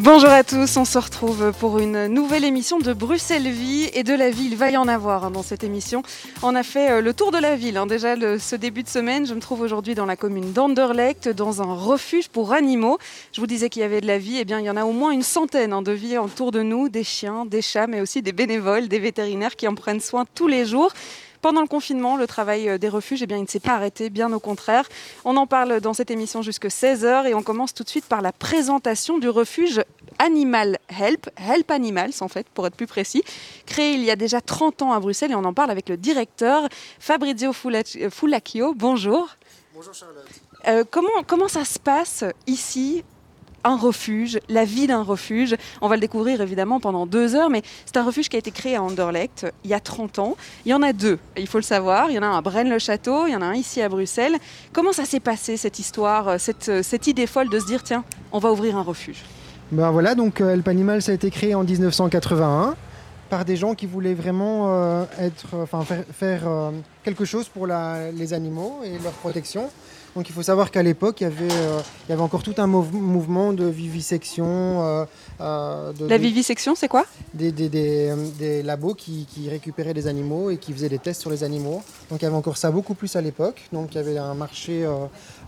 Bonjour à tous, on se retrouve pour une nouvelle émission de Bruxelles Vie et de la ville. Il va y en avoir hein, dans cette émission. On a fait euh, le tour de la ville. Hein. Déjà ce début de semaine, je me trouve aujourd'hui dans la commune d'Anderlecht, dans un refuge pour animaux. Je vous disais qu'il y avait de la vie, et eh bien il y en a au moins une centaine hein, de vies autour de nous, des chiens, des chats, mais aussi des bénévoles, des vétérinaires qui en prennent soin tous les jours. Pendant le confinement, le travail euh, des refuges, eh bien, il ne s'est pas arrêté, bien au contraire. On en parle dans cette émission jusqu'à 16h et on commence tout de suite par la présentation du refuge Animal Help, Help Animals en fait, pour être plus précis, créé il y a déjà 30 ans à Bruxelles et on en parle avec le directeur Fabrizio Fulacchio. Bonjour. Bonjour Charlotte. Euh, comment, comment ça se passe ici un refuge, la vie d'un refuge. On va le découvrir évidemment pendant deux heures, mais c'est un refuge qui a été créé à Anderlecht il y a 30 ans. Il y en a deux, il faut le savoir. Il y en a un à Braine-le-Château, il y en a un ici à Bruxelles. Comment ça s'est passé cette histoire, euh, cette, euh, cette idée folle de se dire tiens, on va ouvrir un refuge? Ben voilà, donc euh, Help Animal, ça a été créé en 1981 par des gens qui voulaient vraiment être, faire, quelque chose pour les animaux et leur protection. Donc il faut savoir qu'à l'époque, il, y avait, euh, il y avait encore tout un mouvement de vivisection. Euh, euh, de, la vivisection, c'est quoi? des, des, des, labos qui, qui, récupéraient des animaux et qui faisaient des tests sur les animaux. Donc il y avait encore ça beaucoup plus à l'époque. Donc il y avait un marché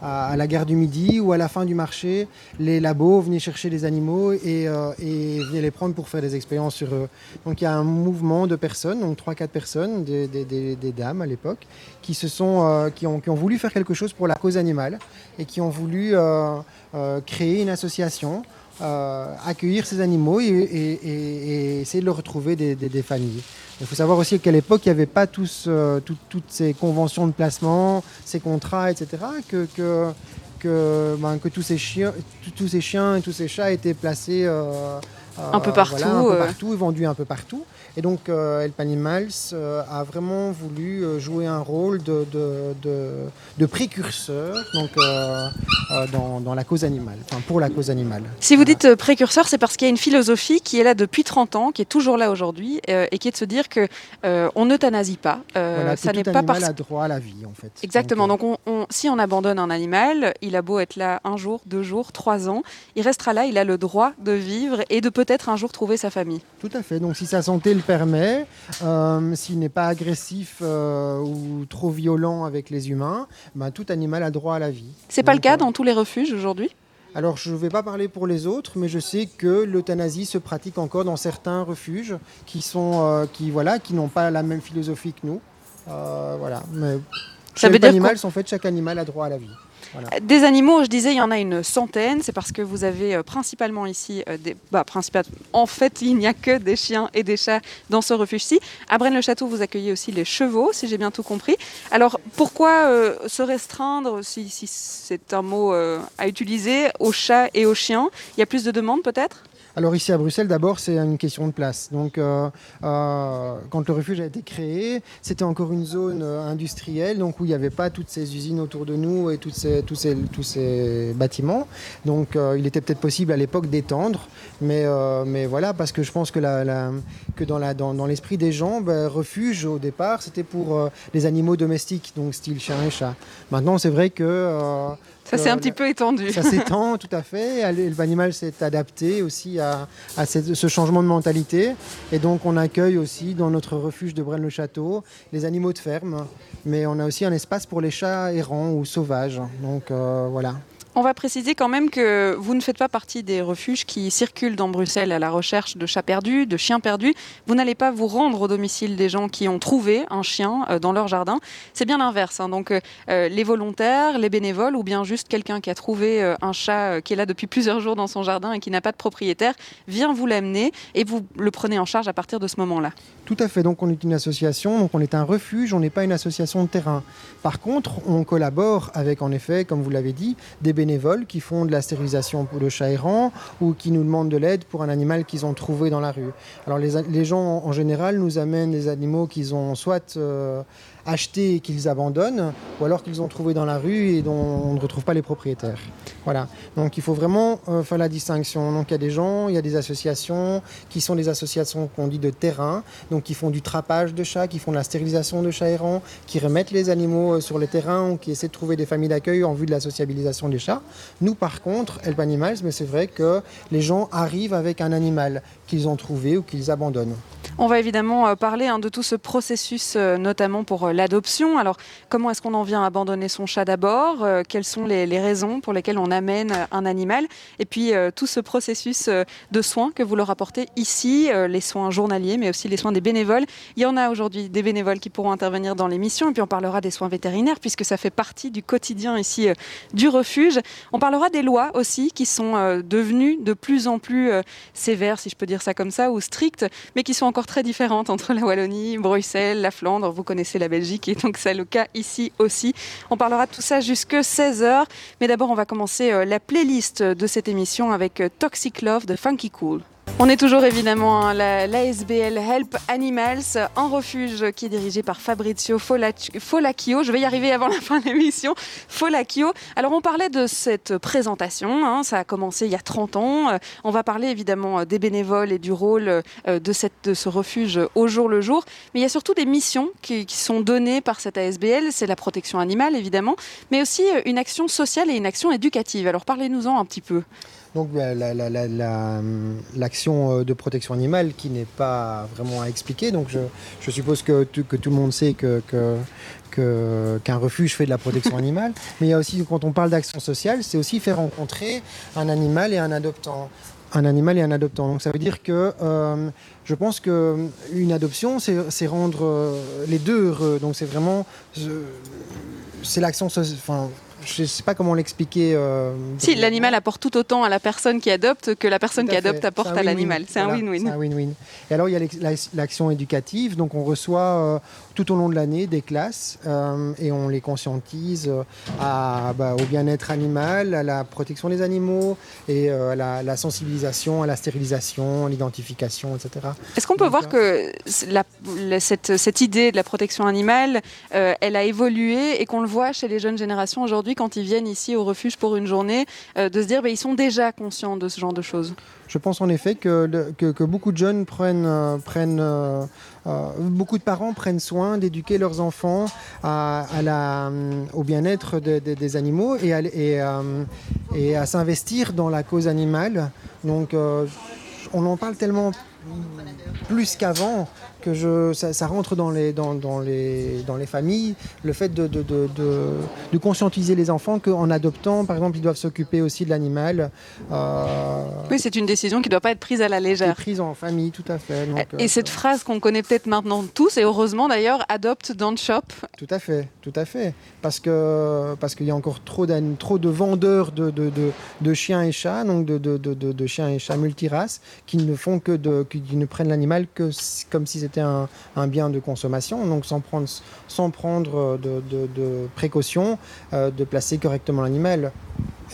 à, la gare du Midi où à la fin du marché, les labos venaient chercher des animaux et, et venaient les prendre pour faire des expériences sur eux. Donc il y a un mouvement de personnes, donc 3-4 personnes, des, dames à l'époque, qui, se sont, qui, ont, qui ont voulu faire quelque chose pour la cause animales et qui ont voulu euh, euh, créer une association, euh, accueillir ces animaux et, essayer de leur retrouver des, familles. Il faut savoir aussi qu'à l'époque, il n'y avait pas tous, toutes ces conventions de placement, ces contrats, etc., ben, que tous, ces chiens, tous ces chiens et tous ces chats étaient placés un peu partout, un peu partout et vendus un peu partout. Et donc, euh, El Panimals euh, a vraiment voulu euh, jouer un rôle de, de, précurseur donc, dans, la cause animale, enfin pour la cause animale. Si vous dites précurseur, c'est parce qu'il y a une philosophie qui est là depuis 30 ans, qui est toujours là aujourd'hui, et qui est de se dire que on n'euthanasie pas. Voilà, ça n'est pas parce... a droit à la vie, en fait. Exactement. Donc, on, si on abandonne un animal, il a beau être là un jour, deux jours, trois ans, il restera là, il a le droit de vivre et de peut-être un jour trouver sa famille. Tout à fait. Donc, si sa santé permet, euh, s'il n'est pas agressif euh, ou trop violent avec les humains, ben, tout animal a droit à la vie. C'est pas le cas euh, dans tous les refuges aujourd'hui? Alors, je ne vais pas parler pour les autres, mais je sais que l'euthanasie se pratique encore dans certains refuges qui sont, qui voilà, qui n'ont pas la même philosophie que nous. voilà. Mais Ça veut dire animal, en fait, chaque animal a droit à la vie. Des animaux, je disais, il y en a une centaine. C'est parce que vous avez euh, principalement ici, euh, des, bah, en fait, il n'y a que des chiens et des chats dans ce refuge-ci. À Braine-le-Château, vous accueillez aussi les chevaux, si j'ai bien tout compris. Alors, pourquoi euh, se restreindre, si, c'est un mot à utiliser, aux chats et aux chiens? Il y a plus de demandes peut-être? Alors ici à Bruxelles, d'abord, c'est une question de place. Donc, euh, euh, quand le refuge a été créé, c'était encore une zone euh, industrielle, donc où il n'y avait pas toutes ces usines autour de nous et tous, ces, tous ces bâtiments. Donc, il était peut-être possible à l'époque d'étendre, mais, mais voilà, parce que je pense que, la, que dans, la, dans, dans l'esprit des gens, ben, refuge au départ, c'était pour les animaux domestiques, donc style chien et chat. Maintenant, c'est vrai que ça s'est un petit peu étendu. Ça s'étend, tout à fait. L'animal s'est adapté aussi à, ce changement de mentalité. Et donc, on accueille aussi dans notre refuge de Braine-le-Château les animaux de ferme. Mais on a aussi un espace pour les chats errants ou sauvages. Donc, euh, voilà. On va préciser quand même que vous ne faites pas partie des refuges qui circulent dans Bruxelles à la recherche de chats perdus, de chiens perdus. Vous n'allez pas vous rendre au domicile des gens qui ont trouvé un chien euh, dans leur jardin. C'est bien l'inverse. Hein. Donc euh, euh, les volontaires, les bénévoles ou bien juste quelqu'un qui a trouvé un chat qui est là depuis plusieurs jours dans son jardin et qui n'a pas de propriétaire vient vous l'amener et vous le prenez en charge à partir de ce moment-là. Tout à fait. Donc on est une association, donc on est un refuge, on n'est pas une association de terrain. Par contre, on collabore avec en effet, comme vous l'avez dit, des bénévoles qui font de la stérilisation pour le chat errant ou qui nous demandent de l'aide pour un animal qu'ils ont trouvé dans la rue. Alors les, gens en général nous amènent des animaux qu'ils ont soit euh, achetés et qu'ils abandonnent, ou alors qu'ils ont trouvé dans la rue et dont on ne retrouve pas les propriétaires. Voilà. Donc il faut vraiment euh, faire la distinction. Donc il y a des gens, il y a des associations qui sont des associations qu'on dit de terrain, donc qui font du trapage de chats, qui font de la stérilisation de chats errants, qui remettent les animaux euh, sur le terrain ou qui essaient de trouver des familles d'accueil en vue de la sociabilisation des chats. Nous par contre, Help Animals, mais c'est vrai que les gens arrivent avec un animal qu'ils ont trouvé ou qu'ils abandonnent. On va évidemment euh, parler hein, de tout ce processus, euh, notamment pour euh, l'adoption. Alors, comment est-ce qu'on en vient à abandonner son chat d'abord? Quelles sont les, raisons pour lesquelles on amène un animal? Et puis, tout ce processus de soins que vous leur apportez ici, les soins journaliers, mais aussi les soins des bénévoles. Il y en a aujourd'hui des bénévoles qui pourront intervenir dans l'émission. Et puis, on parlera des soins vétérinaires, puisque ça fait partie du quotidien ici du refuge. On parlera des lois aussi, qui sont devenues de plus en plus sévères, si je peux dire ça comme ça, ou strictes, mais qui sont encore très différentes entre la Wallonie, Bruxelles, la Flandre. Vous connaissez la Belgique et donc c'est le cas ici aussi. On parlera de tout ça jusque 16h. Mais d'abord, on va commencer euh, la playlist de cette émission avec euh, Toxic Love de Funky Cool. On est toujours évidemment à l'ASBL Help Animals, un refuge qui est dirigé par Fabrizio Folacchio. Je vais y arriver avant la fin de l'émission. Folacchio. Alors on parlait de cette présentation, hein. ça a commencé il y a 30 ans. Euh, on va parler évidemment des bénévoles et du rôle euh, de, ce refuge au jour le jour. Mais il y a surtout des missions qui, qui sont données par cette ASBL. C'est la protection animale évidemment, mais aussi euh, une action sociale et une action éducative. Alors parlez-nous-en un petit peu. Donc l'action euh, de protection animale qui n'est pas vraiment à expliquer. Donc je, suppose que, que, tout le monde sait que, qu'un refuge fait de la protection animale. Mais il y a aussi, quand on parle d'action sociale, c'est aussi faire rencontrer un animal et un adoptant. Un animal et un adoptant. Donc ça veut dire que euh, je pense qu'une adoption, c'est rendre euh, les deux heureux. Donc c'est vraiment. c'est l'action. Enfin, je ne sais pas comment l'expliquer. Euh, si, l'animal apporte tout autant à la personne qui adopte que la personne qui adopte apporte à l'animal. C'est un win-win. C'est un win-win. Et alors, il y a l'action éducative. Donc, on reçoit euh, tout au long de l'année des classes euh, et on les conscientise à, bah, au bien-être animal, à la protection des animaux et à la, sensibilisation, à la stérilisation, l'identification, etc. Est-ce qu'on peut voir que cette, cette, idée de la protection animale, elle a évolué et qu'on le voit chez les jeunes générations aujourd'hui quand ils viennent ici au refuge pour une journée, euh, de se dire qu'ils bah, sont déjà conscients de ce genre de choses? Je pense en effet que, que, beaucoup de jeunes prennent, euh, prennent euh, beaucoup de parents prennent soin d'éduquer leurs enfants la, au bien-être des animaux et à, et, et à s'investir dans la cause animale. Donc on en parle tellement plus qu'avant que je, ça, rentre dans les, dans, dans, les, dans les familles, le fait de, de, de, de conscientiser les enfants qu'en adoptant, par exemple, ils doivent s'occuper aussi de l'animal. Euh, oui, c'est une décision qui ne doit pas être prise à la légère. Prise en famille, tout à fait. et cette euh, phrase qu'on connaît peut-être maintenant tous, et heureusement d'ailleurs, adopte, don't shop. Tout à fait, tout à fait. Parce qu'il parce qu'il y a encore trop, trop de vendeurs de, de, de, chiens et chats, donc de, de, chiens et chats multiraces, qui ne font que de, qui ne prennent l'animal que comme si c'était c'était un, bien de consommation, donc sans prendre, sans prendre de, de, précautions euh, de placer correctement l'animal.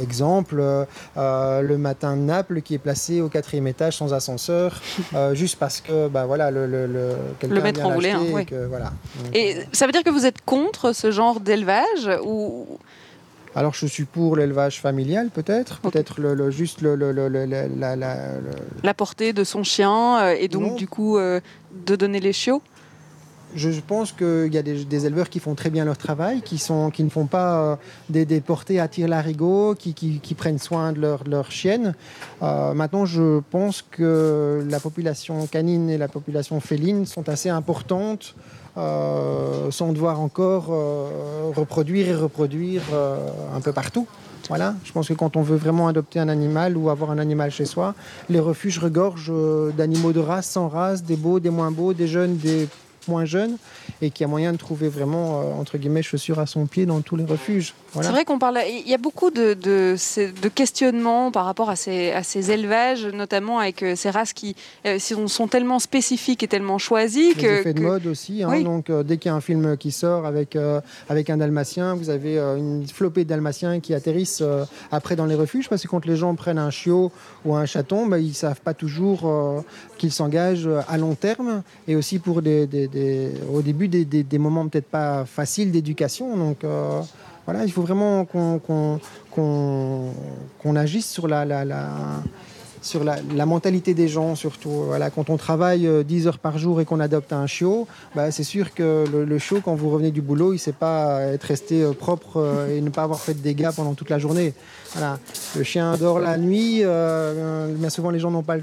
Exemple, euh, le matin de Naples qui est placé au quatrième étage sans ascenseur, euh, juste parce que bah, voilà, le, le, le, le maître en voulait. et, voilà. et ça veut dire que vous êtes contre ce genre d'élevage ou alors je suis pour l'élevage familial peut-être, peut-être le, juste le, la, la, portée de son chien et donc du coup de donner les chiots? Je pense qu'il y a des, éleveurs qui font très bien leur travail, qui, sont, qui ne font pas euh, des, des, portées à tir larigot, qui, qui, prennent soin de leur, leur chienne. Euh, maintenant, je pense que la population canine et la population féline sont assez importantes euh, sans devoir encore reproduire et reproduire un peu partout. Voilà, je pense que quand on veut vraiment adopter un animal ou avoir un animal chez soi, les refuges regorgent euh, d'animaux de race, sans race, des beaux, des moins beaux, des jeunes, des moins jeunes et qui a moyen de trouver vraiment, euh, entre guillemets, chaussures à son pied dans tous les refuges. C'est vrai qu'on parle. Il y a beaucoup de, de, de, questionnements par rapport à ces, à ces élevages, notamment avec euh, ces races qui euh, sont tellement spécifiques et tellement choisies. Les que, effets de mode aussi. Hein, donc, dès qu'il y a un film qui sort avec, avec un dalmatien, vous avez une flopée de dalmatiens qui atterrissent après dans les refuges parce que quand les gens prennent un chiot ou un chaton, bah, ils ne savent pas toujours qu'ils s'engagent à long terme et aussi pour des au début des, moments peut-être pas faciles d'éducation. Donc voilà, il faut vraiment qu'on agisse sur la, la sur la, mentalité des gens surtout. Voilà, quand on travaille 10 euh, heures par jour et qu'on adopte un chiot, bah, c'est sûr que le, chiot, quand vous revenez du boulot, il ne sait pas être resté euh, propre euh, et ne pas avoir fait de dégâts pendant toute la journée. Voilà. Le chien dort la nuit, bien souvent les gens n'ont pas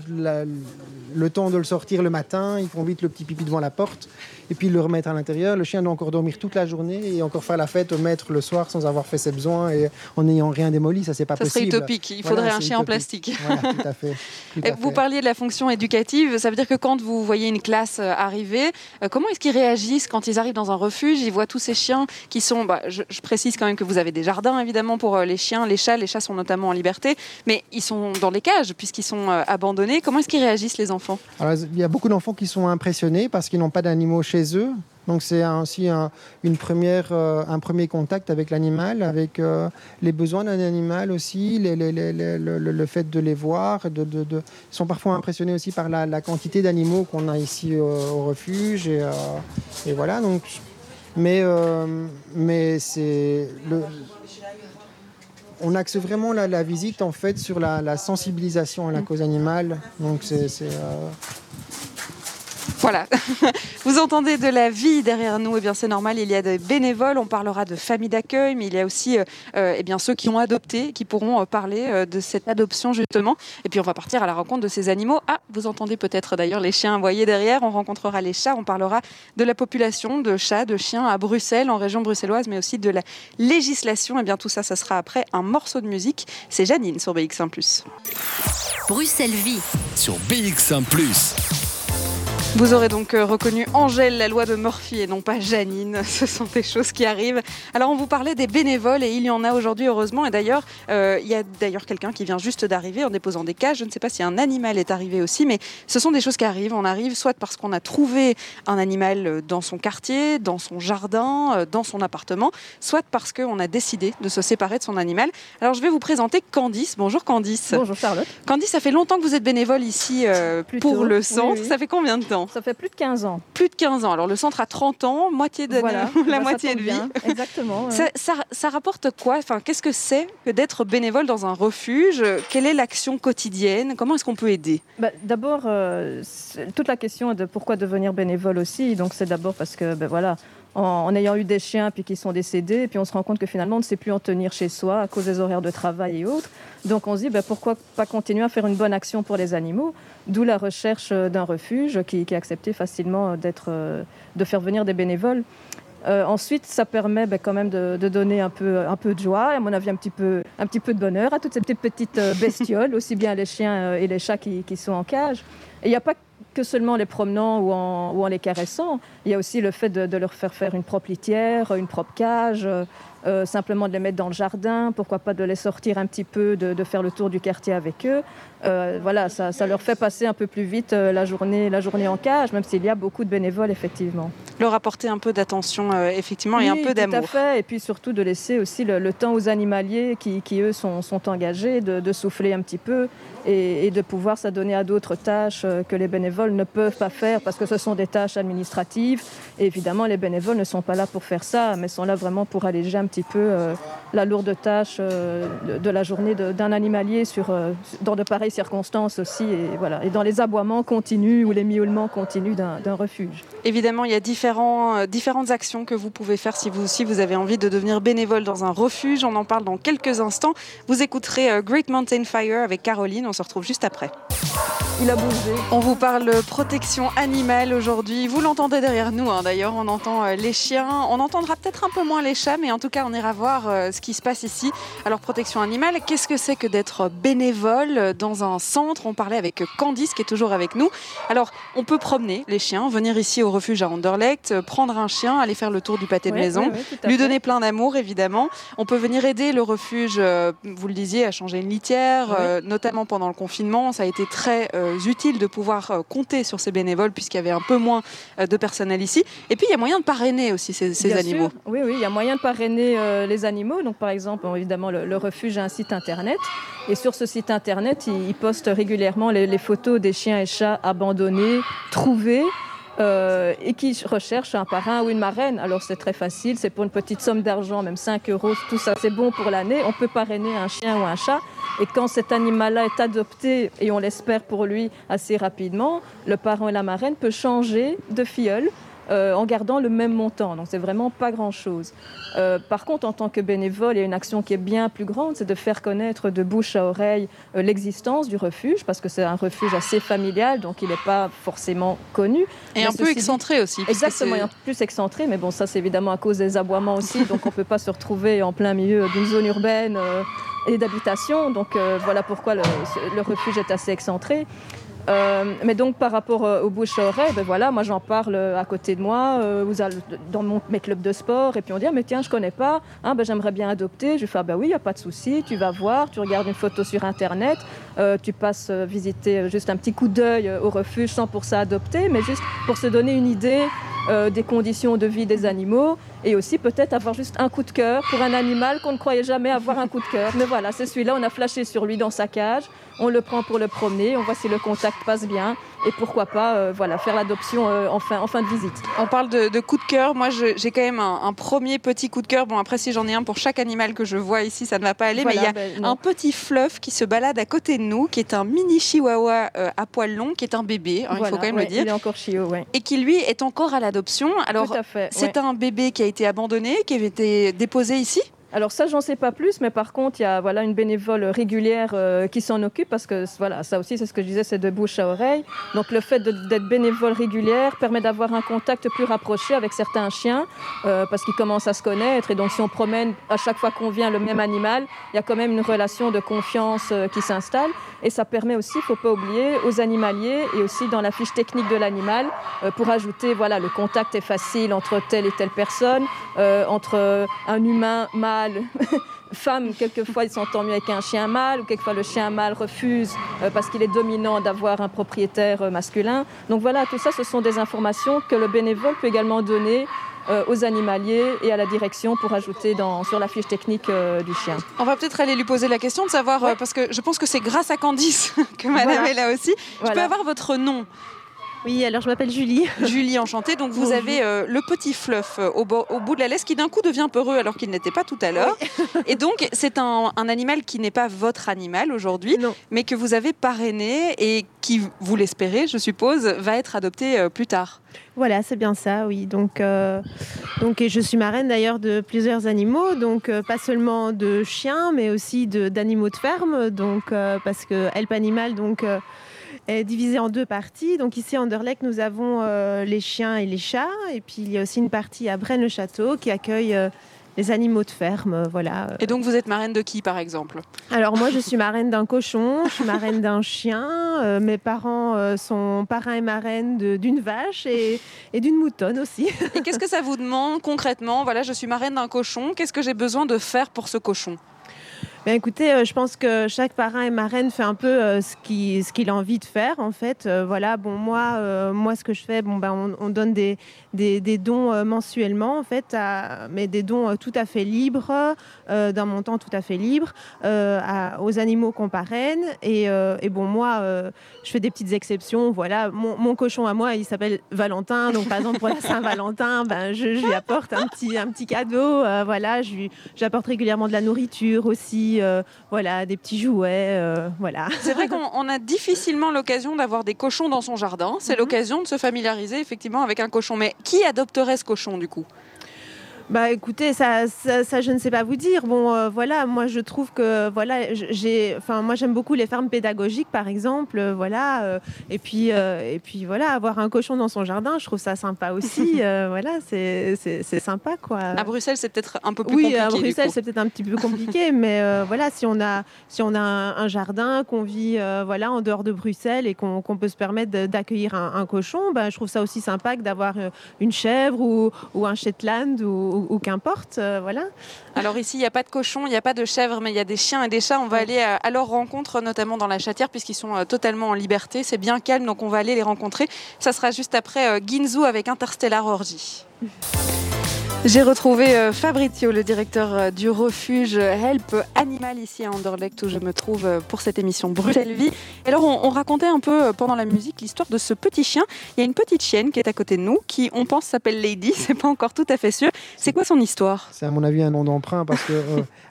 le temps de le sortir le matin, ils font vite le petit pipi devant la porte et puis le remettre à l'intérieur. Le chien doit encore dormir toute la journée et encore faire la fête au maître le soir sans avoir fait ses besoins et en n'ayant rien démoli. Ça, c'est pas possible. Ça serait utopique. Il faudrait un chien en plastique. tout à fait. vous parliez de la fonction éducative. Ça veut dire que quand vous voyez une classe euh, arriver, euh, comment est-ce qu'ils réagissent quand ils arrivent dans un refuge? Ils voient tous ces chiens qui sont. Bah, je, précise quand même que vous avez des jardins, évidemment, pour euh, les chiens, les chats. Les chats sont notamment en liberté, mais ils sont dans les cages puisqu'ils sont abandonnés. Comment est-ce qu'ils réagissent, les enfants? Alors, Il y a beaucoup d'enfants qui sont impressionnés parce qu'ils n'ont pas d'animaux chez eux. Donc c'est aussi un, une première, euh, un premier contact avec l'animal, avec euh, les besoins d'un animal aussi, le, fait de les voir. De, Ils sont parfois impressionnés aussi par la, quantité d'animaux qu'on a ici au refuge. Et, euh, voilà. Donc, mais mais c'est on axe vraiment la, visite en fait sur la, sensibilisation à la cause animale. Donc c'est voilà, vous entendez de la vie derrière nous, et eh bien c'est normal, il y a des bénévoles, on parlera de familles d'accueil, mais il y a aussi euh, euh, eh bien, ceux qui ont adopté, qui pourront euh, parler de cette adoption justement. Et puis on va partir à la rencontre de ces animaux. Ah, vous entendez peut-être d'ailleurs les chiens voyez derrière, on rencontrera les chats, on parlera de la population de chats, de chiens à Bruxelles, en région bruxelloise, mais aussi de la législation. Et eh bien tout ça, ça sera après un morceau de musique. C'est Janine sur BX1 ⁇ Bruxelles Vie sur BX1 ⁇ vous aurez donc euh, reconnu Angèle, la loi de Murphy, et non pas Janine. Ce sont des choses qui arrivent. Alors, on vous parlait des bénévoles, et il y en a aujourd'hui, heureusement. Et d'ailleurs, euh, il y a d'ailleurs quelqu'un qui vient juste d'arriver en déposant des cages. Je ne sais pas si un animal est arrivé aussi, mais ce sont des choses qui arrivent. On arrive soit parce qu'on a trouvé un animal euh, dans son quartier, dans son jardin, dans son appartement, soit parce qu'on a décidé de se séparer de son animal. Alors, je vais vous présenter Candice. Bonjour Candice. Bonjour Charlotte. Candice, ça fait longtemps que vous êtes bénévole ici pour le centre. Ça fait combien de temps ça fait plus de 15 ans. Plus de 15 ans. Alors le centre a 30 ans, moitié de la bah, moitié de vie. Exactement. Ça, rapporte quoi? Enfin, qu'est-ce que c'est que d'être bénévole dans un refuge? Quelle est l'action quotidienne? Comment est-ce qu'on peut aider? Bah, D'abord, euh, toute la question de pourquoi devenir bénévole aussi. Donc c'est d'abord parce que ben voilà, en, ayant eu des chiens puis qui sont décédés, et puis on se rend compte que finalement on ne sait plus en tenir chez soi à cause des horaires de travail et autres. Donc on se dit ben, pourquoi pas continuer à faire une bonne action pour les animaux, d'où la recherche euh, d'un refuge qui, est accepté facilement euh, d'être, euh, de faire venir des bénévoles. ensuite, ça permet ben, quand même de, donner un peu, un peu de joie, à mon avis un petit peu, un petit peu de bonheur à toutes ces petites, bestioles, aussi bien les chiens et les chats qui, sont en cage. Et il n'y a pas que seulement les promenant ou en, ou en, les caressant. Il y a aussi le fait de, leur faire faire une propre litière, une propre cage, euh, simplement de les mettre dans le jardin, pourquoi pas de les sortir un petit peu, de, faire le tour du quartier avec eux. Euh, voilà, ça, leur fait passer un peu plus vite euh, la, journée, la journée en cage, même s'il y a beaucoup de bénévoles, effectivement. Leur apporter un peu d'attention, effectivement, et un peu d'amour. Tout à fait, et puis surtout de laisser aussi le, temps aux animaliers qui, qui eux, sont, sont engagés, de, de, souffler un petit peu et, et de pouvoir s'adonner à d'autres tâches que les bénévoles ne peuvent pas faire parce que ce sont des tâches administratives. Et évidemment, les bénévoles ne sont pas là pour faire ça, mais sont là vraiment pour alléger un petit peu euh, la lourde tâche euh, de, la journée d'un animalier sur, euh, dans de pareilles circonstances aussi, et, voilà, et dans les aboiements continus ou les miaulements continus d'un refuge. Évidemment, il y a différents, différentes actions que vous pouvez faire si vous aussi vous avez envie de devenir bénévole dans un refuge. On en parle dans quelques instants. Vous écouterez Great Mountain Fire avec Caroline. On se retrouve juste après. Il a bougé. On vous parle protection animale aujourd'hui. Vous l'entendez derrière nous, hein. d'ailleurs, on entend les chiens. On entendra peut-être un peu moins les chats, mais en tout cas, on ira voir euh, ce qui se passe ici. Alors, protection animale, qu'est-ce que c'est que d'être bénévole dans un centre? On parlait avec Candice qui est toujours avec nous. Alors, on peut promener les chiens, venir ici au refuge à Anderlecht, prendre un chien, aller faire le tour du pâté de maison, lui donner plein d'amour, évidemment. On peut venir aider le refuge, euh, vous le disiez, à changer une litière, euh, notamment pendant le confinement. Ça a été très utile de pouvoir compter sur ces bénévoles puisqu'il y avait un peu moins de personnel ici. Et puis, il y a moyen de parrainer aussi ces, animaux. Oui, oui, il y a moyen de parrainer euh, les animaux. Donc, par exemple, évidemment, le, refuge a un site internet. Et sur ce site internet, il, poste régulièrement les, photos des chiens et chats abandonnés, trouvés. Euh, et qui recherchent un parrain ou une marraine. Alors c'est très facile, c'est pour une petite somme d'argent, même 5 euros, tout ça c'est bon pour l'année. On peut parrainer un chien ou un chat. Et quand cet animal-là est adopté, et on l'espère pour lui assez rapidement, le parent et la marraine peut changer de filleul euh, en gardant le même montant. Donc c'est vraiment pas grand-chose. Euh, par contre, en tant que bénévole, il y a une action qui est bien plus grande, c'est de faire connaître de bouche à oreille euh, l'existence du refuge, parce que c'est un refuge assez familial, donc il n'est pas forcément connu. Et un peu excentré aussi. Exactement, un peu plus excentré, mais bon, ça c'est évidemment à cause des aboiements aussi, donc on ne peut pas se retrouver en plein milieu d'une zone urbaine et d'habitation. Donc voilà pourquoi le, le, refuge est assez excentré. Euh, mais donc par rapport euh, aux bouches à oreille, ben voilà, moi j'en parle euh, à côté de moi, dans mon, mes clubs de sport, et puis on dit ah, mais tiens je connais pas, hein, ben, j'aimerais bien adopter. Je fais ah, ben oui, il y a pas de souci, tu vas voir, tu regardes une photo sur internet, tu passes visiter juste un petit coup d'œil au refuge sans pour ça adopter, mais juste pour se donner une idée des conditions de vie des animaux et aussi peut-être avoir juste un coup de cœur pour un animal qu'on ne croyait jamais avoir un coup de cœur. Mais voilà, c'est celui-là, on a flashé sur lui dans sa cage, on le prend pour le promener, on voit si le contact passe bien et pourquoi pas euh, voilà, faire l'adoption euh, en, fin, en, fin, de visite. On parle de, de coup de cœur. Moi, j'ai quand même un, premier petit coup de cœur. Bon, après, si j'en ai un pour chaque animal que je vois ici, ça ne va pas aller. mais il y a ben, un petit fluff qui se balade à côté de nous, qui est un mini chihuahua euh, à poil long, qui est un bébé, hein, il faut quand même le dire. Il est encore chiot, Et qui, lui, est encore à l'adoption. Alors, c'est un bébé qui a été abandonné, qui avait été déposé ici alors ça, j'en sais pas plus, mais par contre, il y a voilà, une bénévole régulière euh, qui s'en occupe parce que voilà, ça aussi, c'est ce que je disais, c'est de bouche à oreille. Donc le fait d'être bénévole régulière permet d'avoir un contact plus rapproché avec certains chiens euh, parce qu'ils commencent à se connaître. Et donc si on promène à chaque fois qu'on vient le même animal, il y a quand même une relation de confiance euh, qui s'installe. Et ça permet aussi, il faut pas oublier, aux animaliers et aussi dans la fiche technique de l'animal pour ajouter, voilà, le contact est facile entre telle et telle personne, entre un humain mâle femme, quelquefois, il s'entend mieux avec un chien mâle, ou quelquefois le chien mâle refuse euh, parce qu'il est dominant d'avoir un propriétaire euh, masculin. Donc voilà, tout ça, ce sont des informations que le bénévole peut également donner euh, aux animaliers et à la direction pour ajouter dans, sur la fiche technique du chien. On va peut-être aller lui poser la question de savoir, parce que je pense que c'est grâce à Candice que madame est là aussi. Je peux avoir votre nom? Oui, alors je m'appelle Julie. Julie, enchantée. Donc vous avez euh, le petit fluff euh, au, bout de la laisse qui d'un coup devient peureux alors qu'il n'était pas tout à l'heure. Et donc c'est un, animal qui n'est pas votre animal aujourd'hui, mais que vous avez parrainé et qui, vous l'espérez, je suppose, va être adopté euh, plus tard. Voilà, c'est bien ça, oui. Donc, donc et je suis marraine d'ailleurs de plusieurs animaux, donc pas seulement de chiens, mais aussi d'animaux de, ferme. Donc parce que Help Animal, donc est divisé en deux parties. Donc ici à Anderlecht, nous avons euh, les chiens et les chats. Et puis il y a aussi une partie à Braine-le-Château qui accueille euh, les animaux de ferme. Euh, voilà. Et donc vous êtes marraine de qui par exemple? Alors moi je suis marraine d'un cochon, je suis marraine d'un chien. mes parents sont parrains et marraines d'une vache et, et d'une moutonne aussi. et qu'est-ce que ça vous demande concrètement? Voilà, je suis marraine d'un cochon. Qu'est-ce que j'ai besoin de faire pour ce cochon? Ben écoutez, euh, je pense que chaque parrain et marraine fait un peu euh, ce qu'il a envie de faire en fait. Euh, voilà, bon moi, moi ce que je fais, bon ben on, donne des, dons mensuellement en fait, mais des dons tout à fait libres, d'un montant tout à fait libre, aux animaux qu'on parraine. Et, bon moi, je fais des petites exceptions. Voilà, mon, cochon à moi, il s'appelle Valentin, donc par exemple pour la Saint-Valentin, ben je, lui apporte un petit un petit cadeau. voilà, j'apporte régulièrement de la nourriture aussi. Euh, voilà, des petits jouets, euh, voilà. C'est vrai qu'on a difficilement l'occasion d'avoir des cochons dans son jardin. C'est mhm. l'occasion de se familiariser effectivement avec un cochon. Mais qui adopterait ce cochon du coup? Bah écoutez, ça, ça, je ne sais pas vous dire. Bon, euh, voilà, moi je trouve que voilà, j'ai, enfin moi j'aime beaucoup les fermes pédagogiques par exemple, euh, voilà. Euh, et puis et puis voilà, avoir un cochon dans son jardin, je trouve ça sympa aussi. voilà, c'est, c'est, sympa quoi. À Bruxelles, c'est peut-être un peu plus compliqué. Oui, à Bruxelles, c'est peut-être un petit peu compliqué, mais voilà, si on a si on a un, jardin, qu'on vit voilà en dehors de Bruxelles et qu'on, peut se permettre d'accueillir un, cochon, ben, je trouve ça aussi sympa que d'avoir une chèvre ou, ou un Shetland ou ou, qu'importe. Euh, voilà. Alors ici, il n'y a pas de cochon, il n'y a pas de chèvre, mais il y a des chiens et des chats. On va aller à, leur rencontre, notamment dans la chatière, puisqu'ils sont euh, totalement en liberté. C'est bien calme, donc on va aller les rencontrer. Ça sera juste après euh, Ginzu avec Interstellar Orgy. J'ai retrouvé euh, Fabrizio, le directeur euh, du refuge Help Animal ici à Anderlecht où je me trouve euh, pour cette émission Bruxelles Vie. Alors on, on racontait un peu pendant la musique l'histoire de ce petit chien. Il y a une petite chienne qui est à côté de nous qui on pense s'appelle Lady, c'est pas encore tout à fait sûr. C'est quoi son histoire? C'est à mon avis un nom d'emprunt parce que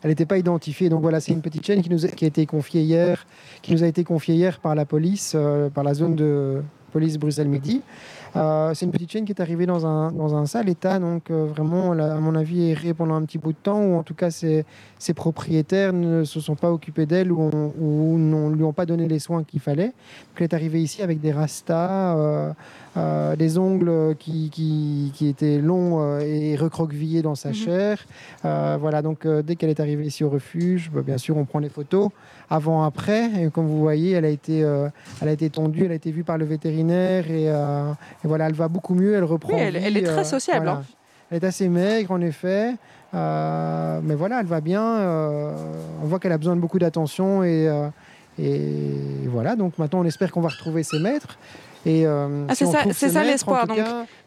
elle n'était pas identifiée. Donc voilà, c'est une petite chienne qui nous a été confiée hier, qui nous a été confiée hier par la police, par la zone de police Bruxelles Midi. Euh, c'est une petite chienne qui est arrivée dans un, dans un sale état, donc euh, vraiment, à mon avis, errée pendant un petit bout de temps, ou en tout cas, ses, ses propriétaires ne se sont pas occupés d'elle ou, ne lui ont pas donné les soins qu'il fallait. Donc, elle est arrivée ici avec des rastas. Euh, euh, des ongles qui, qui, étaient longs euh, et recroquevillés dans sa mhm. chair. Euh, voilà, donc dès qu'elle est arrivée ici au refuge, bah, bien sûr, on prend les photos avant, après. Et comme vous voyez, elle a été, elle a été tondue, elle a été vue par le vétérinaire et, voilà, elle va beaucoup mieux, elle reprend. elle, est très sociable. Hein. Elle est assez maigre, en effet. mais voilà, elle va bien. on voit qu'elle a besoin de beaucoup d'attention et, et voilà. Donc maintenant, on espère qu'on va retrouver ses maîtres. Et euh, ah, c'est ça, c'est ça l'espoir.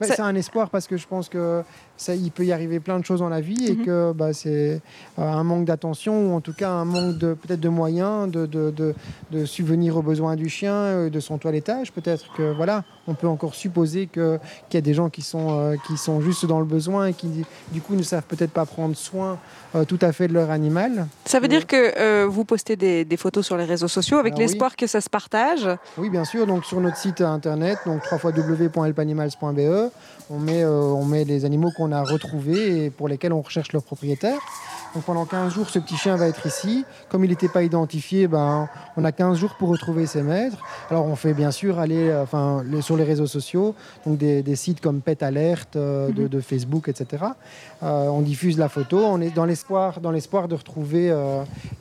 C'est un espoir parce que je pense que ça, il peut y arriver plein de choses dans la vie et mhm. que bah, c'est euh, un manque d'attention ou en tout cas un manque de peut-être de moyens de, de, de, de, subvenir aux besoins du chien, euh, de son toilettage. Peut-être que voilà, on peut encore supposer qu'il y a des gens qui sont qui sont juste dans le besoin et qui du coup ne savent peut-être pas prendre soin tout à fait de leur animal. Ça veut dire que vous postez des, des, photos sur les réseaux sociaux avec l'espoir que ça se partage. Oui, bien sûr. Donc sur notre site internet, donc www.helpanimals.be, on met, euh, on met les animaux qu'on a retrouvés et pour lesquels on recherche leur propriétaire. Donc pendant 15 jours, ce petit chien va être ici. Comme il n'était pas identifié, ben, on a 15 jours pour retrouver ses maîtres. Alors on fait bien sûr aller euh, enfin, sur les réseaux sociaux, donc des, sites comme Pet Alert euh, de, mhm. de, Facebook, etc. on diffuse la photo, on est dans l'espoir de retrouver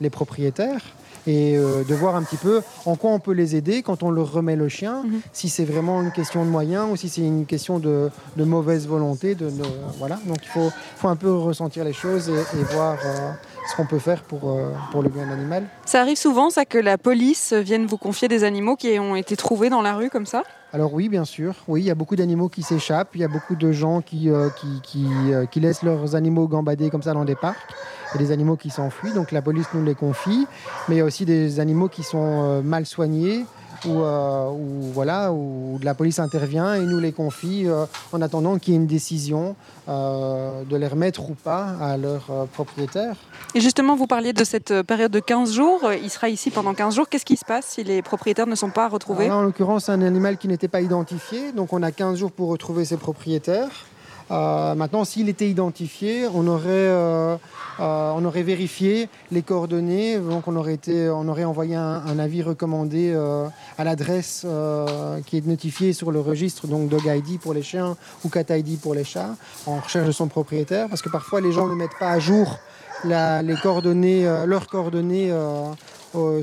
les propriétaires et euh, de voir un petit peu en quoi on peut les aider quand on leur remet le chien, mhm. si c'est vraiment une question de moyens ou si c'est une question de, mauvaise volonté. De, voilà. Donc il faut, faut, un peu ressentir les choses et, voir euh, ce qu'on peut faire pour, euh, pour le bien animal. Ça arrive souvent, ça, que la police vienne vous confier des animaux qui ont été trouvés dans la rue comme ça? Alors oui, bien sûr. Oui, il y a beaucoup d'animaux qui s'échappent. Il y a beaucoup de gens qui, qui, qui, qui, laissent leurs animaux gambader comme ça dans des parcs. Il y a des animaux qui s'enfuient, donc la police nous les confie. Mais il y a aussi des animaux qui sont euh, mal soignés, ou, euh, voilà, où la police intervient et nous les confie euh, en attendant qu'il y ait une décision de les remettre ou pas à leur propriétaire. Et justement, vous parliez de cette période de 15 jours. Il sera ici pendant 15 jours. Qu'est-ce qui se passe si les propriétaires ne sont pas retrouvés? En l'occurrence, c'est un animal qui n'était pas identifié, donc on a 15 jours pour retrouver ses propriétaires. Euh, maintenant, s'il était identifié, on aurait, euh, euh, on aurait vérifié les coordonnées, donc on aurait, été, on aurait envoyé un, avis recommandé à l'adresse qui est notifiée sur le registre, donc Dog ID pour les chiens ou Cat ID pour les chats, en recherche de son propriétaire, parce que parfois les gens ne mettent pas à jour les coordonnées, leurs coordonnées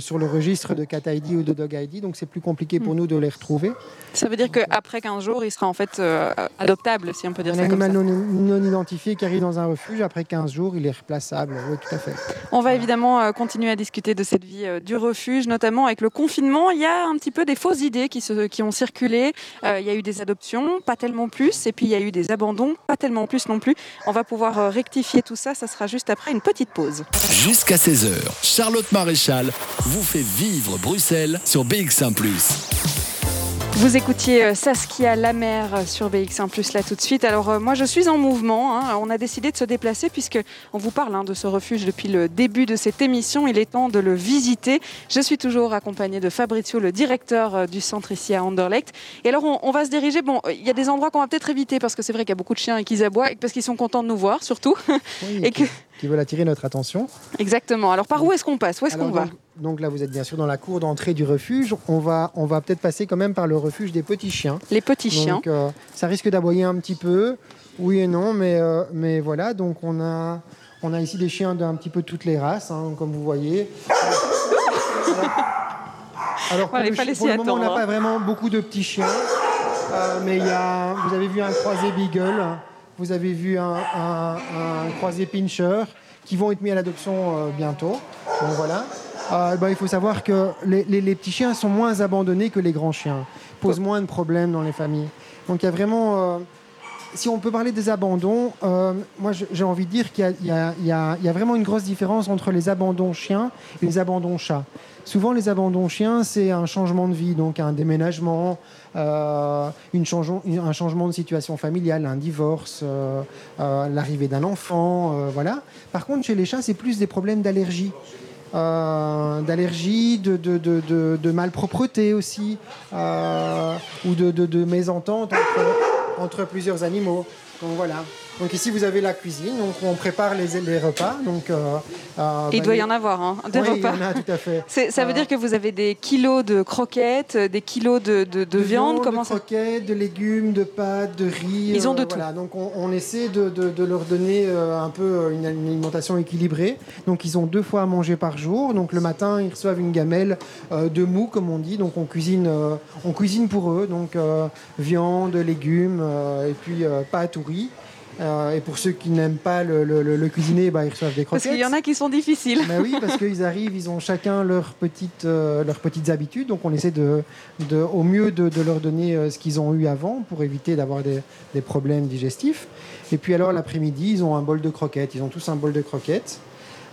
sur le registre de Cat ID ou de Dog ID, donc c'est plus compliqué pour hmm. nous de les retrouver. Ça veut dire qu'après 15 jours, il sera en fait euh, adoptable, si on peut dire un ça. Un animal non, identifié qui arrive dans un refuge, après 15 jours, il est replaçable. Oui, tout à fait. On va évidemment euh, continuer à discuter de cette vie euh, du refuge, notamment avec le confinement. Il y a un petit peu des fausses idées qui, se, qui ont circulé. il y a eu des adoptions, pas tellement plus, et puis il y a eu des abandons, pas tellement plus non plus. On va pouvoir rectifier tout ça, ça sera juste après une petite pause. Jusqu'à 16h, Charlotte Maréchal vous fait vivre Bruxelles sur BX1 ⁇ vous écoutiez euh, Saskia Lamer sur BX1 Plus là tout de suite. Alors euh, moi je suis en mouvement. Hein. On a décidé de se déplacer puisque on vous parle hein, de ce refuge depuis le début de cette émission. Il est temps de le visiter. Je suis toujours accompagnée de Fabrizio, le directeur euh, du centre ici à Anderlecht. Et alors on, va se diriger. Bon, il y a des endroits qu'on va peut-être éviter parce que c'est vrai qu'il y a beaucoup de chiens et qu'ils aboient et parce qu'ils sont contents de nous voir surtout. et que qui veulent attirer notre attention. Exactement. Alors par où est-ce qu'on passe? Où est-ce qu'on va? donc, là, vous êtes bien sûr dans la cour d'entrée du refuge. On va, on va peut-être passer quand même par le refuge des petits chiens. Les petits chiens. Euh, ça risque d'aboyer un petit peu, oui et non, mais, euh, mais voilà. Donc on a, on a ici des chiens d'un petit peu toutes les races, hein, comme vous voyez. Alors pour, le, moment, on n'a pas vraiment beaucoup de petits chiens, euh, mais il y a, vous avez vu un croisé beagle vous avez vu un, croisé pincher qui vont être mis à l'adoption euh, bientôt. Donc voilà. Euh, ben, il faut savoir que les, petits chiens sont moins abandonnés que les grands chiens, posent moins de problèmes dans les familles. Donc il y a vraiment, euh, si on peut parler des abandons, euh, moi j'ai envie de dire qu'il y, y, y, a vraiment une grosse différence entre les abandons chiens et les abandons chats. Souvent, les abandons chiens, c'est un changement de vie, donc un déménagement, euh, une changeon, un changement de situation familiale, un divorce, euh, euh, l'arrivée d'un enfant, voilà. Par contre, chez les chats, c'est plus des problèmes d'allergie. D'allergie, de, de, de, malpropreté aussi, ou de, mésentente entre, entre plusieurs animaux. Donc voilà. Donc ici, vous avez la cuisine, donc on prépare les, les repas. Donc, euh, euh, il bah, doit y en avoir, hein, des oui, repas. Il y en a, tout à fait. ça veut euh, dire que vous avez des kilos de croquettes, des kilos de, de, de viande, viande, comment de croquettes, de légumes, de pâtes, de riz. Ils ont de tout. Donc on, on essaie de, leur donner un peu une, une, alimentation équilibrée. Donc ils ont deux fois à manger par jour. Donc le matin, ils reçoivent une gamelle de mou, comme on dit. Donc on cuisine, on cuisine pour eux. Donc viande, légumes et puis pâtes ou riz. Euh, et pour ceux qui n'aiment pas le, le, le, le cuisiner, bah, ils reçoivent des croquettes. Parce qu'il y en a qui sont difficiles. Bah oui, parce qu'ils arrivent, ils ont chacun leurs petites, euh, leurs petites habitudes. Donc on essaie de, de au mieux de, de leur donner euh, ce qu'ils ont eu avant pour éviter d'avoir des, des, problèmes digestifs. Et puis alors l'après-midi, ils ont un bol de croquettes. Ils ont tous un bol de croquettes.